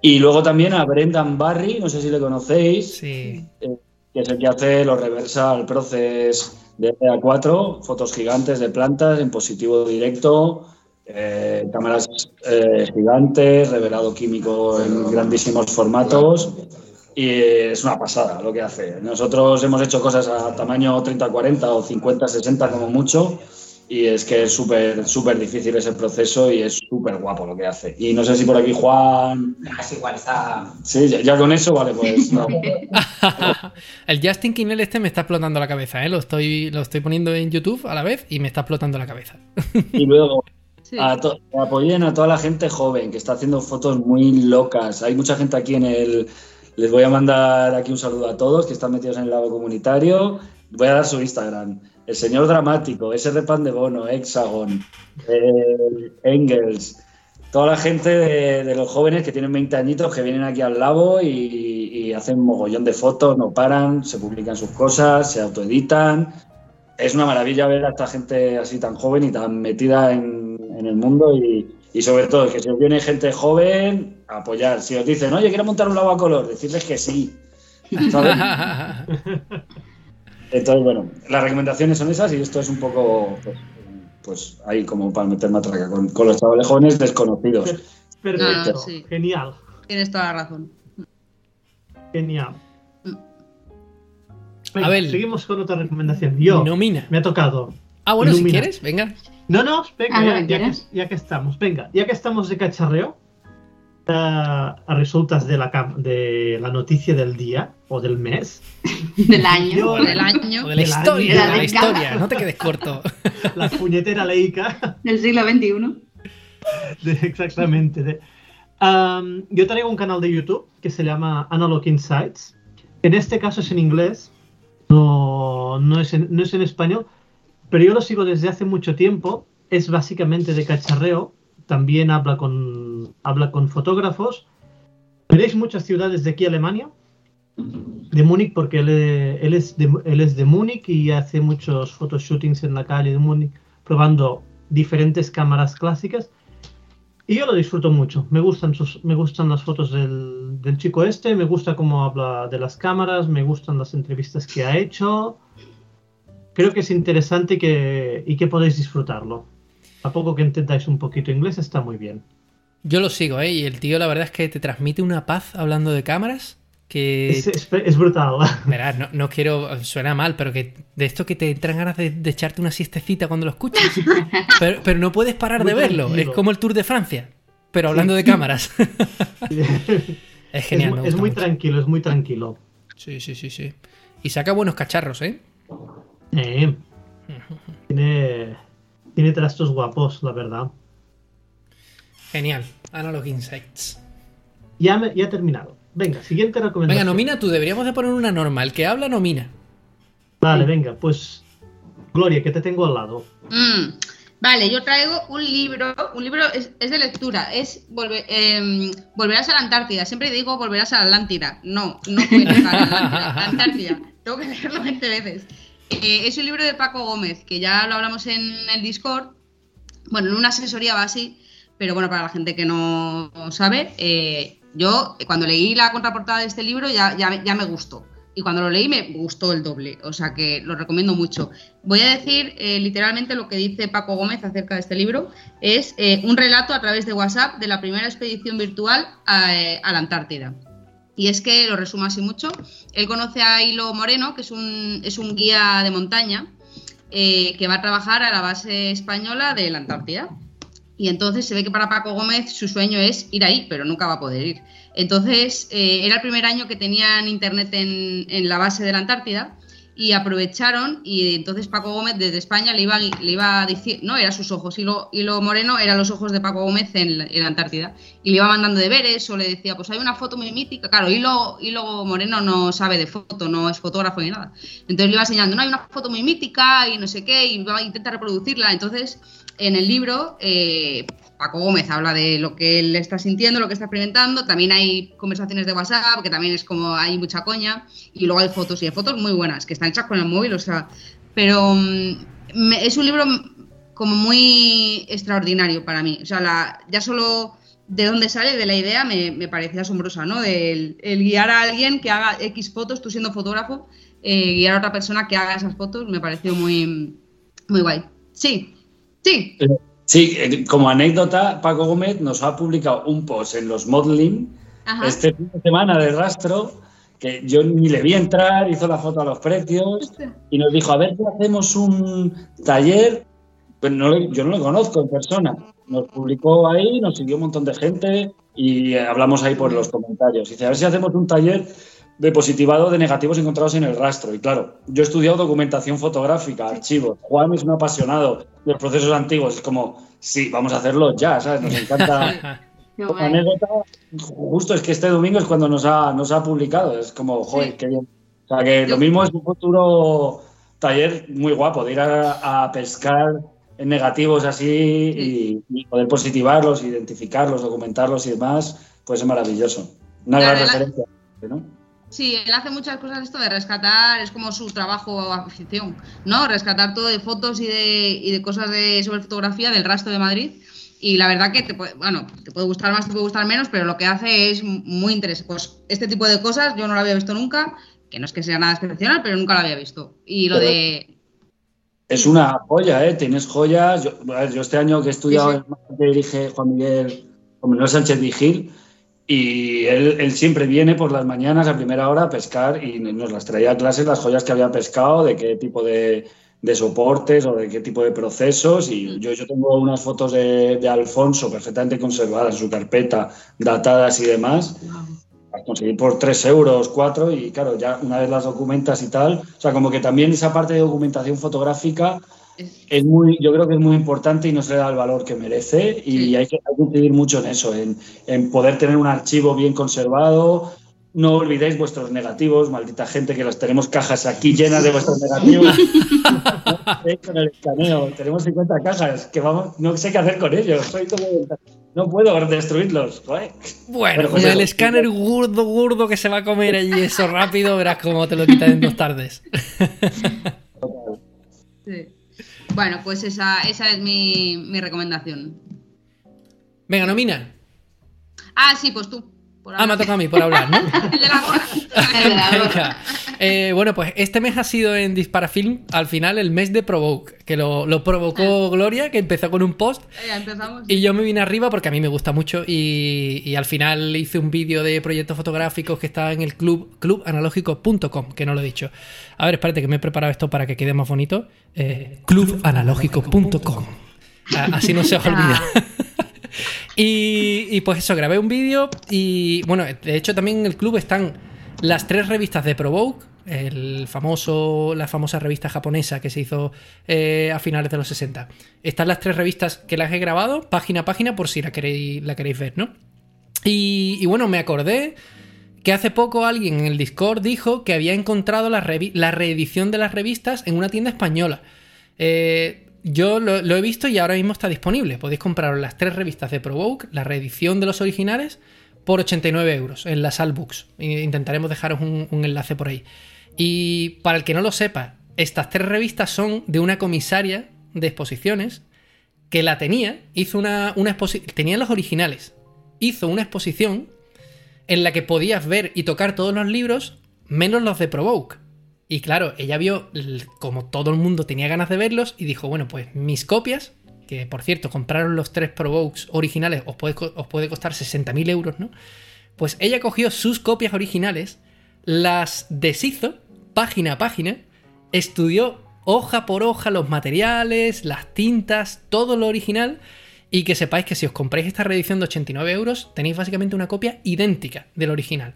Y luego también a Brendan Barry, no sé si le conocéis, sí. Eh, que es el que hace los reversal process de A4, fotos gigantes de plantas en positivo directo, eh, cámaras eh, gigantes, revelado químico en grandísimos formatos. Y es una pasada lo que hace. Nosotros hemos hecho cosas a tamaño 30-40 o 50-60 como mucho y es que es súper súper difícil ese proceso y es súper guapo lo que hace. Y no sé si por aquí Juan... Es igual, está... Sí, ya, con eso, vale, pues no. el Justin Kinel este me está explotando la cabeza, ¿eh? Lo estoy, lo estoy poniendo en YouTube a la vez y me está explotando la cabeza. y luego, apoyen a toda la gente joven que está haciendo fotos muy locas. Hay mucha gente aquí en el... Les voy a mandar aquí un saludo a todos que están metidos en el lago comunitario. Voy a dar su Instagram el señor dramático, ese de pan de bono, Hexagon, Engels, toda la gente de, los jóvenes que tienen 20 añitos que vienen aquí al lago y, hacen un mogollón de fotos, no paran, se publican sus cosas, se autoeditan. Es una maravilla ver a esta gente así tan joven y tan metida en, el mundo y, sobre todo que si os viene gente joven, apoyar. Si os dicen, oye, quiero montar un lago a color, decirles que sí. Entonces, bueno, las recomendaciones son esas y esto es un poco, pues, pues ahí como para meter matraca con, con los chavales jóvenes desconocidos. Perfecto, ah, genial. Tienes toda la razón. Genial. a ver, seguimos con otra recomendación. Yo, Nomina. me ha tocado. Ah, bueno, si quieres, venga. No, no, venga, ah, ya, que, ya, que, estamos. Venga, ya que estamos de cacharreo, a resultas de la, de la noticia del día o del mes. Del año. del año. de la historia. de la historia. No te quedes corto. La puñetera leica. Del siglo XXI. exactamente. yo traigo un canal de YouTube que se llama Analog Insights. En este caso es en inglés, no, no, es en, no es en español, pero yo lo sigo desde hace mucho tiempo. Es básicamente de cacharreo también habla con, habla con fotógrafos. Veréis muchas ciudades de aquí, Alemania, de Múnich, porque él, es de, él es de Múnich y hace muchos photoshootings en la calle de Múnich, probando diferentes cámaras clásicas. Y yo lo disfruto mucho. Me gustan, sus, me gustan las fotos del, del chico este, me gusta cómo habla de las cámaras, me gustan las entrevistas que ha hecho. Creo que es interesante que, y que podéis disfrutarlo. A poco que entendáis un poquito inglés está muy bien. Yo lo sigo, ¿eh? Y el tío, la verdad es que te transmite una paz hablando de cámaras que... Es, brutal. Verás, no, no, quiero... Suena mal, pero que de esto que te entran ganas de, echarte una siestecita cuando lo escuchas. pero, no puedes parar de verlo. Es como el Tour de Francia, pero hablando de cámaras. es genial. Es, muy tranquilo, es muy tranquilo. Sí, sí, sí, sí. Y saca buenos cacharros, ¿eh? Eh. Tiene, tiene trastos guapos, la verdad. Genial. Analog Insights. Ya, me, ya he terminado. Venga, siguiente recomendación. Venga, nomina tú. Deberíamos de poner una normal. El que habla, nomina. Vale, venga, pues... Gloria, que te tengo al lado. Mm, vale, yo traigo un libro. Un libro es, de lectura. Es em, Volverás a la Antártida. Siempre digo Volverás a la Atlántida. No, no puedo a la Antártida. Tengo que leerlo 20 veces. Eh, es un libro de Paco Gómez, que ya lo hablamos en el Discord. Bueno, en una asesoría así, pero bueno, para la gente que no sabe, eh, yo cuando leí la contraportada de este libro ya, ya, me gustó. Y cuando lo leí me gustó el doble, o sea que lo recomiendo mucho. Voy a decir eh, literalmente lo que dice Paco Gómez acerca de este libro. Es un relato a través de WhatsApp de la primera expedición virtual a la Antártida. Y es que, lo resumo así mucho, él conoce a Hilo Moreno, que es un, es un guía de montaña, eh, que va a trabajar a la base española de la Antártida. Y entonces se ve que para Paco Gómez su sueño es ir ahí, pero nunca va a poder ir. Entonces, eh, era el primer año que tenían internet en, en la base de la Antártida y aprovecharon y entonces Paco Gómez desde España le iba, le iba a decir, no, eran sus ojos, y lo, y moreno eran los ojos de Paco Gómez en, la Antártida, y le iba mandando deberes o le decía, pues hay una foto muy mítica, claro, y lo Moreno no sabe de foto, no es fotógrafo ni nada, entonces le iba enseñando, no, hay una foto muy mítica y no sé qué, y va a intentar reproducirla, entonces en el libro eh, Paco Gómez habla de lo que él está sintiendo, lo que está experimentando. También hay conversaciones de WhatsApp, que también es como hay mucha coña. Y luego hay fotos, y hay fotos muy buenas, que están hechas con el móvil, o sea. Pero mm, es un libro como muy extraordinario para mí. O sea, ya solo de dónde sale, de la idea, me, me parecía asombrosa, ¿no? El, guiar a alguien que haga X fotos, tú siendo fotógrafo, eh, guiar a otra persona que haga esas fotos, me pareció muy, muy guay. Sí, sí. Sí, eh, como anécdota, Paco Gómez nos ha publicado un post en los modeling este fin de semana de rastro que yo ni le vi entrar, hizo la foto a los precios y nos dijo, a ver si hacemos un taller. Pues no, yo no lo conozco en persona. Nos publicó ahí, nos siguió un montón de gente y hablamos ahí por los comentarios. Dice, a ver si hacemos un taller de positivado de negativos encontrados en el rastro. Y claro, yo he estudiado documentación fotográfica, archivos. Juan es un apasionado de los procesos antiguos. Es como, sí, vamos a hacerlo ya, ¿sabes? Nos encanta. anécdota, justo es que este domingo es cuando nos ha, nos ha publicado. Es como, joder, qué bien. O sea, que lo mismo es un futuro taller muy guapo de ir a, pescar en negativos así y, poder positivarlos, identificarlos, documentarlos y demás, pues es maravilloso. Una gran referencia, ¿no? Sí, él hace muchas cosas esto de rescatar, es como su trabajo o afición, ¿no? Rescatar todo de fotos y de, y de cosas de, sobre fotografía del rastro de Madrid. Y la verdad que te puede, bueno, te puede gustar más, te puede gustar menos, pero lo que hace es muy interesante. Pues este tipo de cosas yo no lo había visto nunca, que no es que sea nada excepcional, pero nunca lo había visto. Y lo de... Es una joya, ¿eh? Tienes joyas. Yo, yo este año que he estudiado, que dirige Juan Miguel, Juan Miguel Sánchez Vigil, y él, siempre viene por las mañanas a primera hora a pescar y nos las traía a clase las joyas que había pescado, de qué tipo de, soportes o de qué tipo de procesos. Y yo, yo tengo unas fotos de, Alfonso perfectamente conservadas en su carpeta, datadas y demás. Las conseguí por 3 euros, 4 y claro, ya una vez las documentas y tal. O sea, como que también esa parte de documentación fotográfica es muy, yo creo que es muy importante y no se le da el valor que merece y hay, que, incidir mucho en eso, en, poder tener un archivo bien conservado. No olvidéis vuestros negativos, maldita gente, que las tenemos cajas aquí llenas de vuestros negativos. con el escaneo, tenemos 50 cajas, que vamos, no sé qué hacer con ellos. no puedo destruirlos. Bueno, con el escáner gordo, gordo que se va a comer allí eso rápido, verás cómo te lo quitan en dos tardes. sí. Bueno, pues esa, esa es mi, mi recomendación. Venga, nomina. Ah, sí, pues tú. Ah, me ha tocado a mí por hablar, ¿no? El de la Venga. Eh, bueno, pues este mes ha sido en Disparafilm, al final, el mes de Provoke, que lo, lo provocó Gloria, que empezó con un post. Ya empezamos. Y yo me vine arriba porque a mí me gusta mucho y, y al final hice un vídeo de proyectos fotográficos que está en el club clubanalógico.com, que no lo he dicho. A ver, espérate que me he preparado esto para que quede más bonito. Eh, clubanalógico.com. Ah, Así no se os olvida. y, pues eso, grabé un vídeo y bueno, de hecho también en el club están las tres revistas de Provoke, el famoso, la famosa revista japonesa que se hizo eh, a finales de los 60. Están las tres revistas que las he grabado, página a página, por si la queréis, la queréis ver, ¿no? Y, bueno, me acordé que hace poco alguien en el Discord dijo que había encontrado la, la reedición de las revistas en una tienda española. Eh, yo lo, he visto y ahora mismo está disponible. Podéis comprar las tres revistas de Provoke, la reedición de los originales, por 89 euros en las Albooks. Intentaremos dejaros un, un enlace por ahí. Y para el que no lo sepa, estas tres revistas son de una comisaria de exposiciones que la tenía, hizo una, una exposición, tenía los originales, hizo una exposición en la que podías ver y tocar todos los libros menos los de Provoke. Y claro, ella vio como todo el mundo tenía ganas de verlos y dijo, bueno, pues mis copias, que por cierto, compraron los tres Provokes originales, os puede, os puede costar 60.000 euros, ¿no? Pues ella cogió sus copias originales, las deshizo página a página, estudió hoja por hoja los materiales, las tintas, todo lo original. Y que sepáis que si os compráis esta reedición de 89 euros, tenéis básicamente una copia idéntica del original.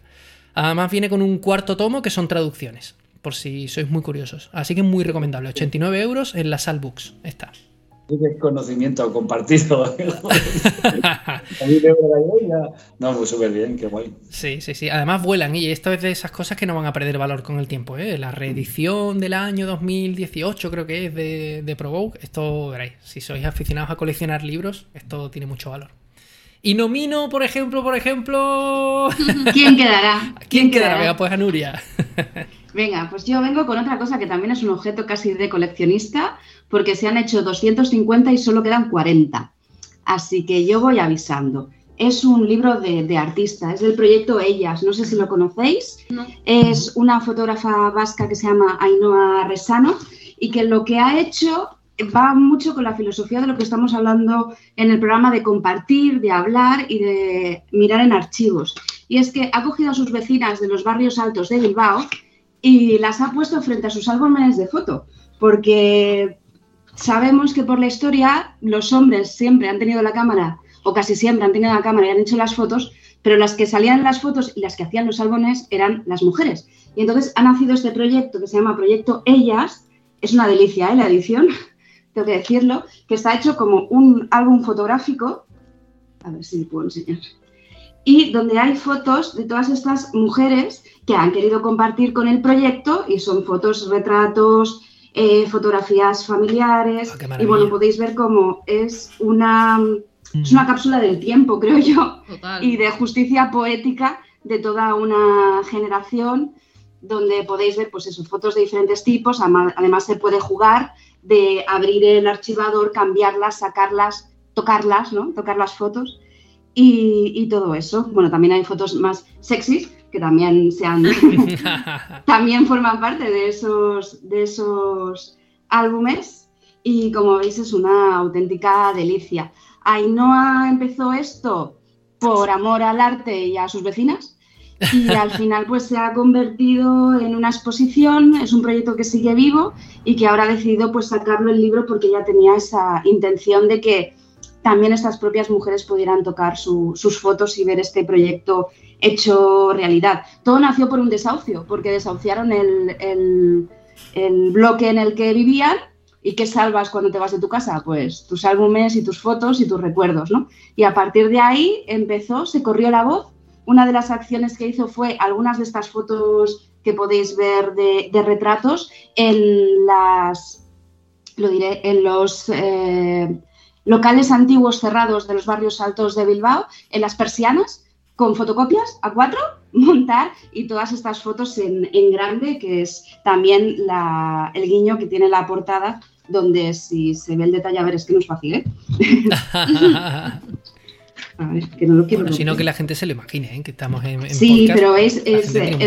Además viene con un cuarto tomo que son traducciones, por si sois muy curiosos. Así que muy recomendable. 89 euros en las Salbooks. Está. Qué conocimiento compartido. No, pues súper bien, qué guay. Sí, sí, sí. Además vuelan y esto es de esas cosas que no van a perder valor con el tiempo. ¿eh? La reedición del año 2018 creo que es de, de Provoke. Esto veréis. Si sois aficionados a coleccionar libros, esto tiene mucho valor. Y nomino, por ejemplo, por ejemplo... ¿Quién quedará? ¿Quién quedará? Venga, pues a Nuria. Venga, pues yo vengo con otra cosa que también es un objeto casi de coleccionista, porque se han hecho 250 y solo quedan 40. Así que yo voy avisando. Es un libro de, de artista, es del proyecto Ellas, no sé si lo conocéis. No. Es una fotógrafa vasca que se llama Ainhoa Resano y que lo que ha hecho va mucho con la filosofía de lo que estamos hablando en el programa de compartir, de hablar y de mirar en archivos. Y es que ha cogido a sus vecinas de los barrios altos de Bilbao y las ha puesto frente a sus álbumes de foto, porque sabemos que por la historia los hombres siempre han tenido la cámara, o casi siempre han tenido la cámara y han hecho las fotos, pero las que salían las fotos y las que hacían los álbumes eran las mujeres. Y entonces ha nacido este proyecto que se llama Proyecto Ellas, es una delicia ¿eh? la edición, tengo que decirlo, que está hecho como un álbum fotográfico, a ver si puedo enseñar, y donde hay fotos de todas estas mujeres que han querido compartir con el proyecto y son fotos, retratos, eh, fotografías familiares. Ah, y bueno, podéis ver cómo es una, es una cápsula del tiempo, creo yo, Total. y de justicia poética de toda una generación donde podéis ver pues eso, fotos de diferentes tipos, además se puede jugar de abrir el archivador, cambiarlas, sacarlas, tocarlas, ¿no? Tocar las fotos y, y todo eso. Bueno, también hay fotos más sexys que también se han también forman parte de esos, de esos álbumes y como veis es una auténtica delicia. Ainhoa empezó esto por amor al arte y a sus vecinas y al final pues se ha convertido en una exposición, es un proyecto que sigue vivo y que ahora ha decidido pues sacarlo el libro porque ya tenía esa intención de que también estas propias mujeres pudieran tocar su- sus fotos y ver este proyecto hecho realidad. Todo nació por un desahucio, porque desahuciaron el, el- bloque en el que vivían y ¿qué salvas cuando te vas de tu casa? Pues tus álbumes y tus fotos y tus recuerdos, ¿no? Y a partir de ahí empezó, se corrió la voz. Una de las acciones que hizo fue algunas de estas fotos que podéis ver de, de retratos en las, lo diré, en los eh, locales antiguos cerrados de los barrios altos de Bilbao, en las persianas, con fotocopias a cuatro, montar y todas estas fotos en, grande, que es también el guiño que tiene la portada, donde si se ve el detalle, a ver, es que no es fácil, ¿eh? a ver, que no lo quiero. sino que la gente se lo imagine, ¿eh? que estamos en. sí, pero es,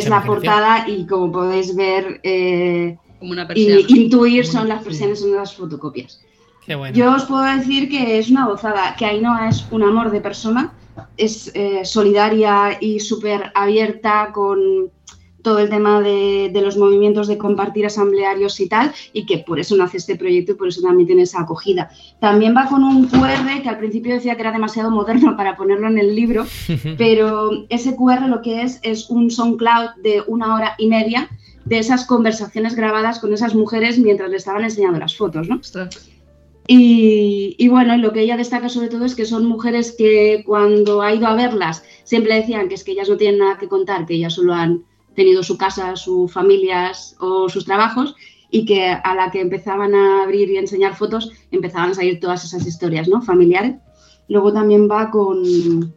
la, portada y como podéis ver eh, y intuir, son las versiones, son las fotocopias. Yo os puedo decir que es una gozada, que Ainhoa es un amor de persona es eh, solidaria y súper abierta con todo el tema de, los movimientos de compartir asamblearios y tal, y que por eso nace este proyecto y por eso también tiene esa acogida. También va con un QR que al principio decía que era demasiado moderno para ponerlo en el libro, pero ese QR lo que es es un SoundCloud de una hora y media de esas conversaciones grabadas con esas mujeres mientras le estaban enseñando las fotos, ¿no? Y, bueno, lo que ella destaca sobre todo es que son mujeres que cuando ha ido a verlas siempre decían que es que ellas no tienen nada que contar, que ellas solo han tenido su casa, sus familias o sus trabajos y que a la que empezaban a abrir y enseñar fotos empezaban a salir todas esas historias ¿no? familiares. Luego también va con,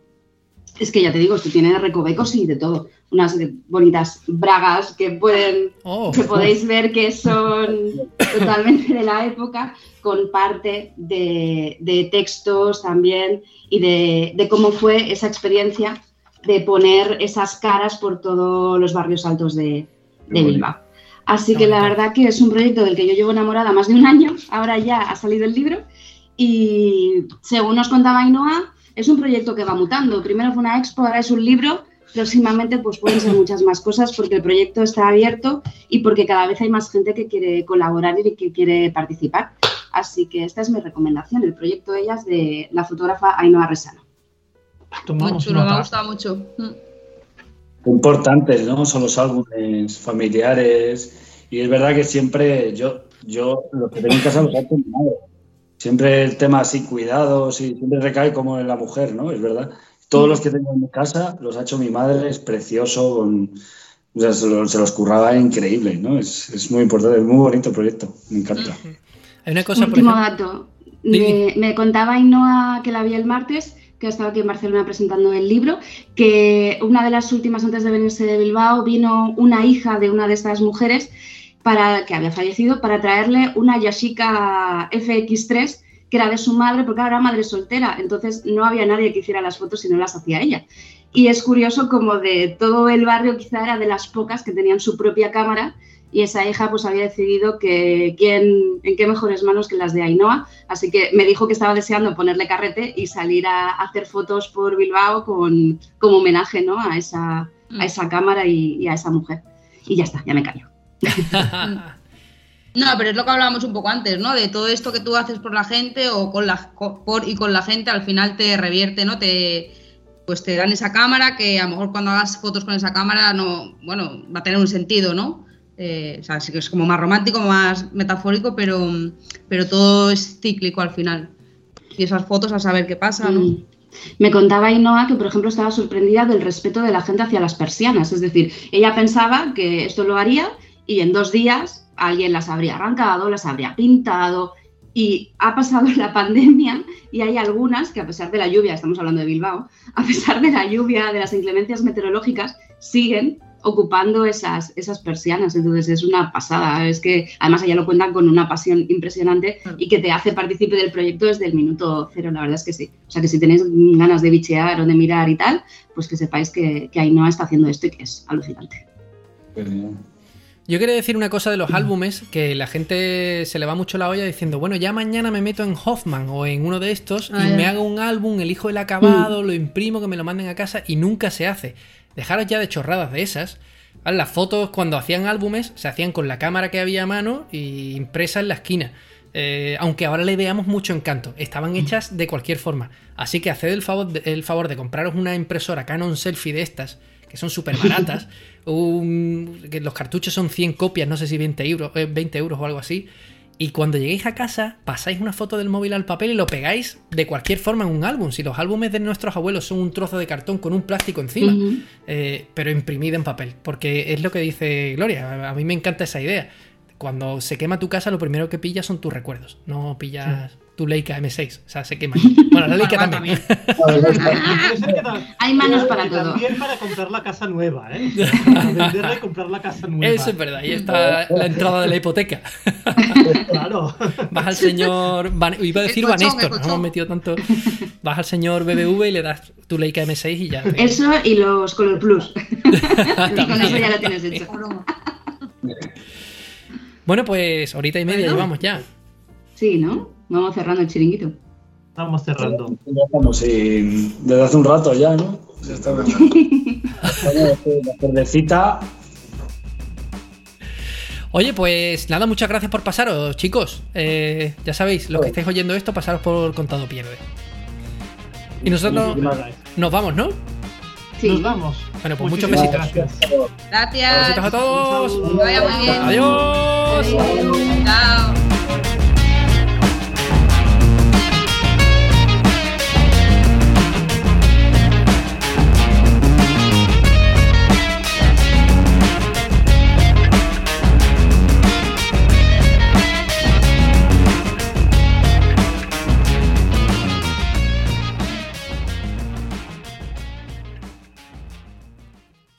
es que ya te digo, esto tiene recovecos y de todo. Unas bonitas bragas que pueden, oh. que podéis ver que son totalmente de la época, con parte de, textos también y de, cómo fue esa experiencia de poner esas caras por todos los barrios altos de, Bilbao. Así que la verdad que es un proyecto del que yo llevo enamorada más de un año, ahora ya ha salido el libro y según nos contaba Ainhoa, es un proyecto que va mutando. Primero fue una expo, ahora es un libro. Próximamente pues pueden ser muchas más cosas porque el proyecto está abierto y porque cada vez hay más gente que quiere colaborar y que quiere participar. Así que esta es mi recomendación, el proyecto de ellas de la fotógrafa Ainhoa Resano. Muy chulo, me ha gustado mucho. Importantes, ¿no? Son los álbumes familiares y es verdad que siempre yo, yo lo que tengo en casa los ha terminado siempre el tema así, cuidados, y siempre recae como en la mujer, ¿no? Es verdad. Todos los que tengo en mi casa los ha hecho mi madre, es precioso, se, los, curraba increíble, ¿no? Es, muy importante, es muy bonito el proyecto, me encanta. Hay una cosa, Último dato. Me, contaba Ainhoa que la vi el martes, que ha estado aquí en Barcelona presentando el libro, que una de las últimas antes de venirse de Bilbao vino una hija de una de estas mujeres para, que había fallecido para traerle una Yashica FX3 que era de su madre porque era madre soltera, entonces no había nadie que hiciera las fotos si no las hacía ella. Y es curioso como de todo el barrio quizá era de las pocas que tenían su propia cámara y esa hija pues había decidido que quién, en qué mejores manos que las de Ainhoa, así que me dijo que estaba deseando ponerle carrete y salir a hacer fotos por Bilbao con, como homenaje ¿no? a, esa, a mm. esa cámara y, y a esa mujer. Y ya está, ya me callo. No, pero es lo que hablábamos un poco antes, ¿no? De todo esto que tú haces por la gente o con la por y con la gente al final te revierte, ¿no? Te pues te dan esa cámara que a lo mejor cuando hagas fotos con esa cámara no, bueno, va a tener un sentido, ¿no? Eh, o sea, sí que es como más romántico, más metafórico, pero, pero todo es cíclico al final. Y esas fotos a saber qué pasa, ¿no? Mm. Me contaba Inoa que, por ejemplo, estaba sorprendida del respeto de la gente hacia las persianas. Es decir, ella pensaba que esto lo haría y en dos días alguien las habría arrancado, las habría pintado y ha pasado la pandemia y hay algunas que a pesar de la lluvia, estamos hablando de Bilbao, a pesar de la lluvia, de las inclemencias meteorológicas, siguen ocupando esas, esas persianas. Entonces es una pasada. Es que además ella lo cuentan con una pasión impresionante y que te hace partícipe del proyecto desde el minuto cero. La verdad es que sí. O sea que si tenéis ganas de bichear o de mirar y tal, pues que sepáis que, que Ainhoa está haciendo esto y que es alucinante. Yo quería decir una cosa de los álbumes, que la gente se le va mucho la olla diciendo, bueno, ya mañana me meto en Hoffman o en uno de estos y ah, me hago un álbum, elijo el acabado, mm. lo imprimo, que me lo manden a casa y nunca se hace. Dejaros ya de chorradas de esas. Las fotos cuando hacían álbumes se hacían con la cámara que había a mano y impresa en la esquina. Eh, aunque ahora le veamos mucho encanto, estaban hechas de cualquier forma. Así que haced el favor, el favor de compraros una impresora Canon Selfie de estas que son súper baratas. que los cartuchos son 100 copias, no sé si 20 euros, 20 eh, euros o algo así. Y cuando lleguéis a casa, pasáis una foto del móvil al papel y lo pegáis de cualquier forma en un álbum. Si los álbumes de nuestros abuelos son un trozo de cartón con un plástico encima, eh, pero imprimido en papel. Porque es lo que dice Gloria, a mí me encanta esa idea cuando se quema tu casa, lo primero que pillas son tus recuerdos. No pillas tu Leica M6. O sea, se quema. Bueno, la Leica también. Hay manos para todo. También para comprar la casa nueva, ¿eh? Para venderla y comprar la casa nueva. Eso es verdad. Ahí está la entrada de la hipoteca. Claro. Vas al señor. Iba a decir Vanéstor, no hemos metido tanto. Vas al señor BBV y le das tu Leica M6 y ya. Eso y los Color Plus. y con eso ya lo tienes hecho. Bueno, pues ahorita y media llevamos ya. Sí, ¿no? Vamos cerrando el chiringuito. Vamos cerrando. Ya estamos desde hace un rato ya, ¿no? Ya está la cervecita. Oye, pues nada, muchas gracias por pasaros, chicos. Eh, ya sabéis, los que estáis oyendo esto, pasaros por Contado Pierde. Y nosotros nos vamos, ¿no? Sí. Nos vamos. Bueno, pues muchos besitos. Gracias. Besitos a todos. Que vaya muy bien. Adiós.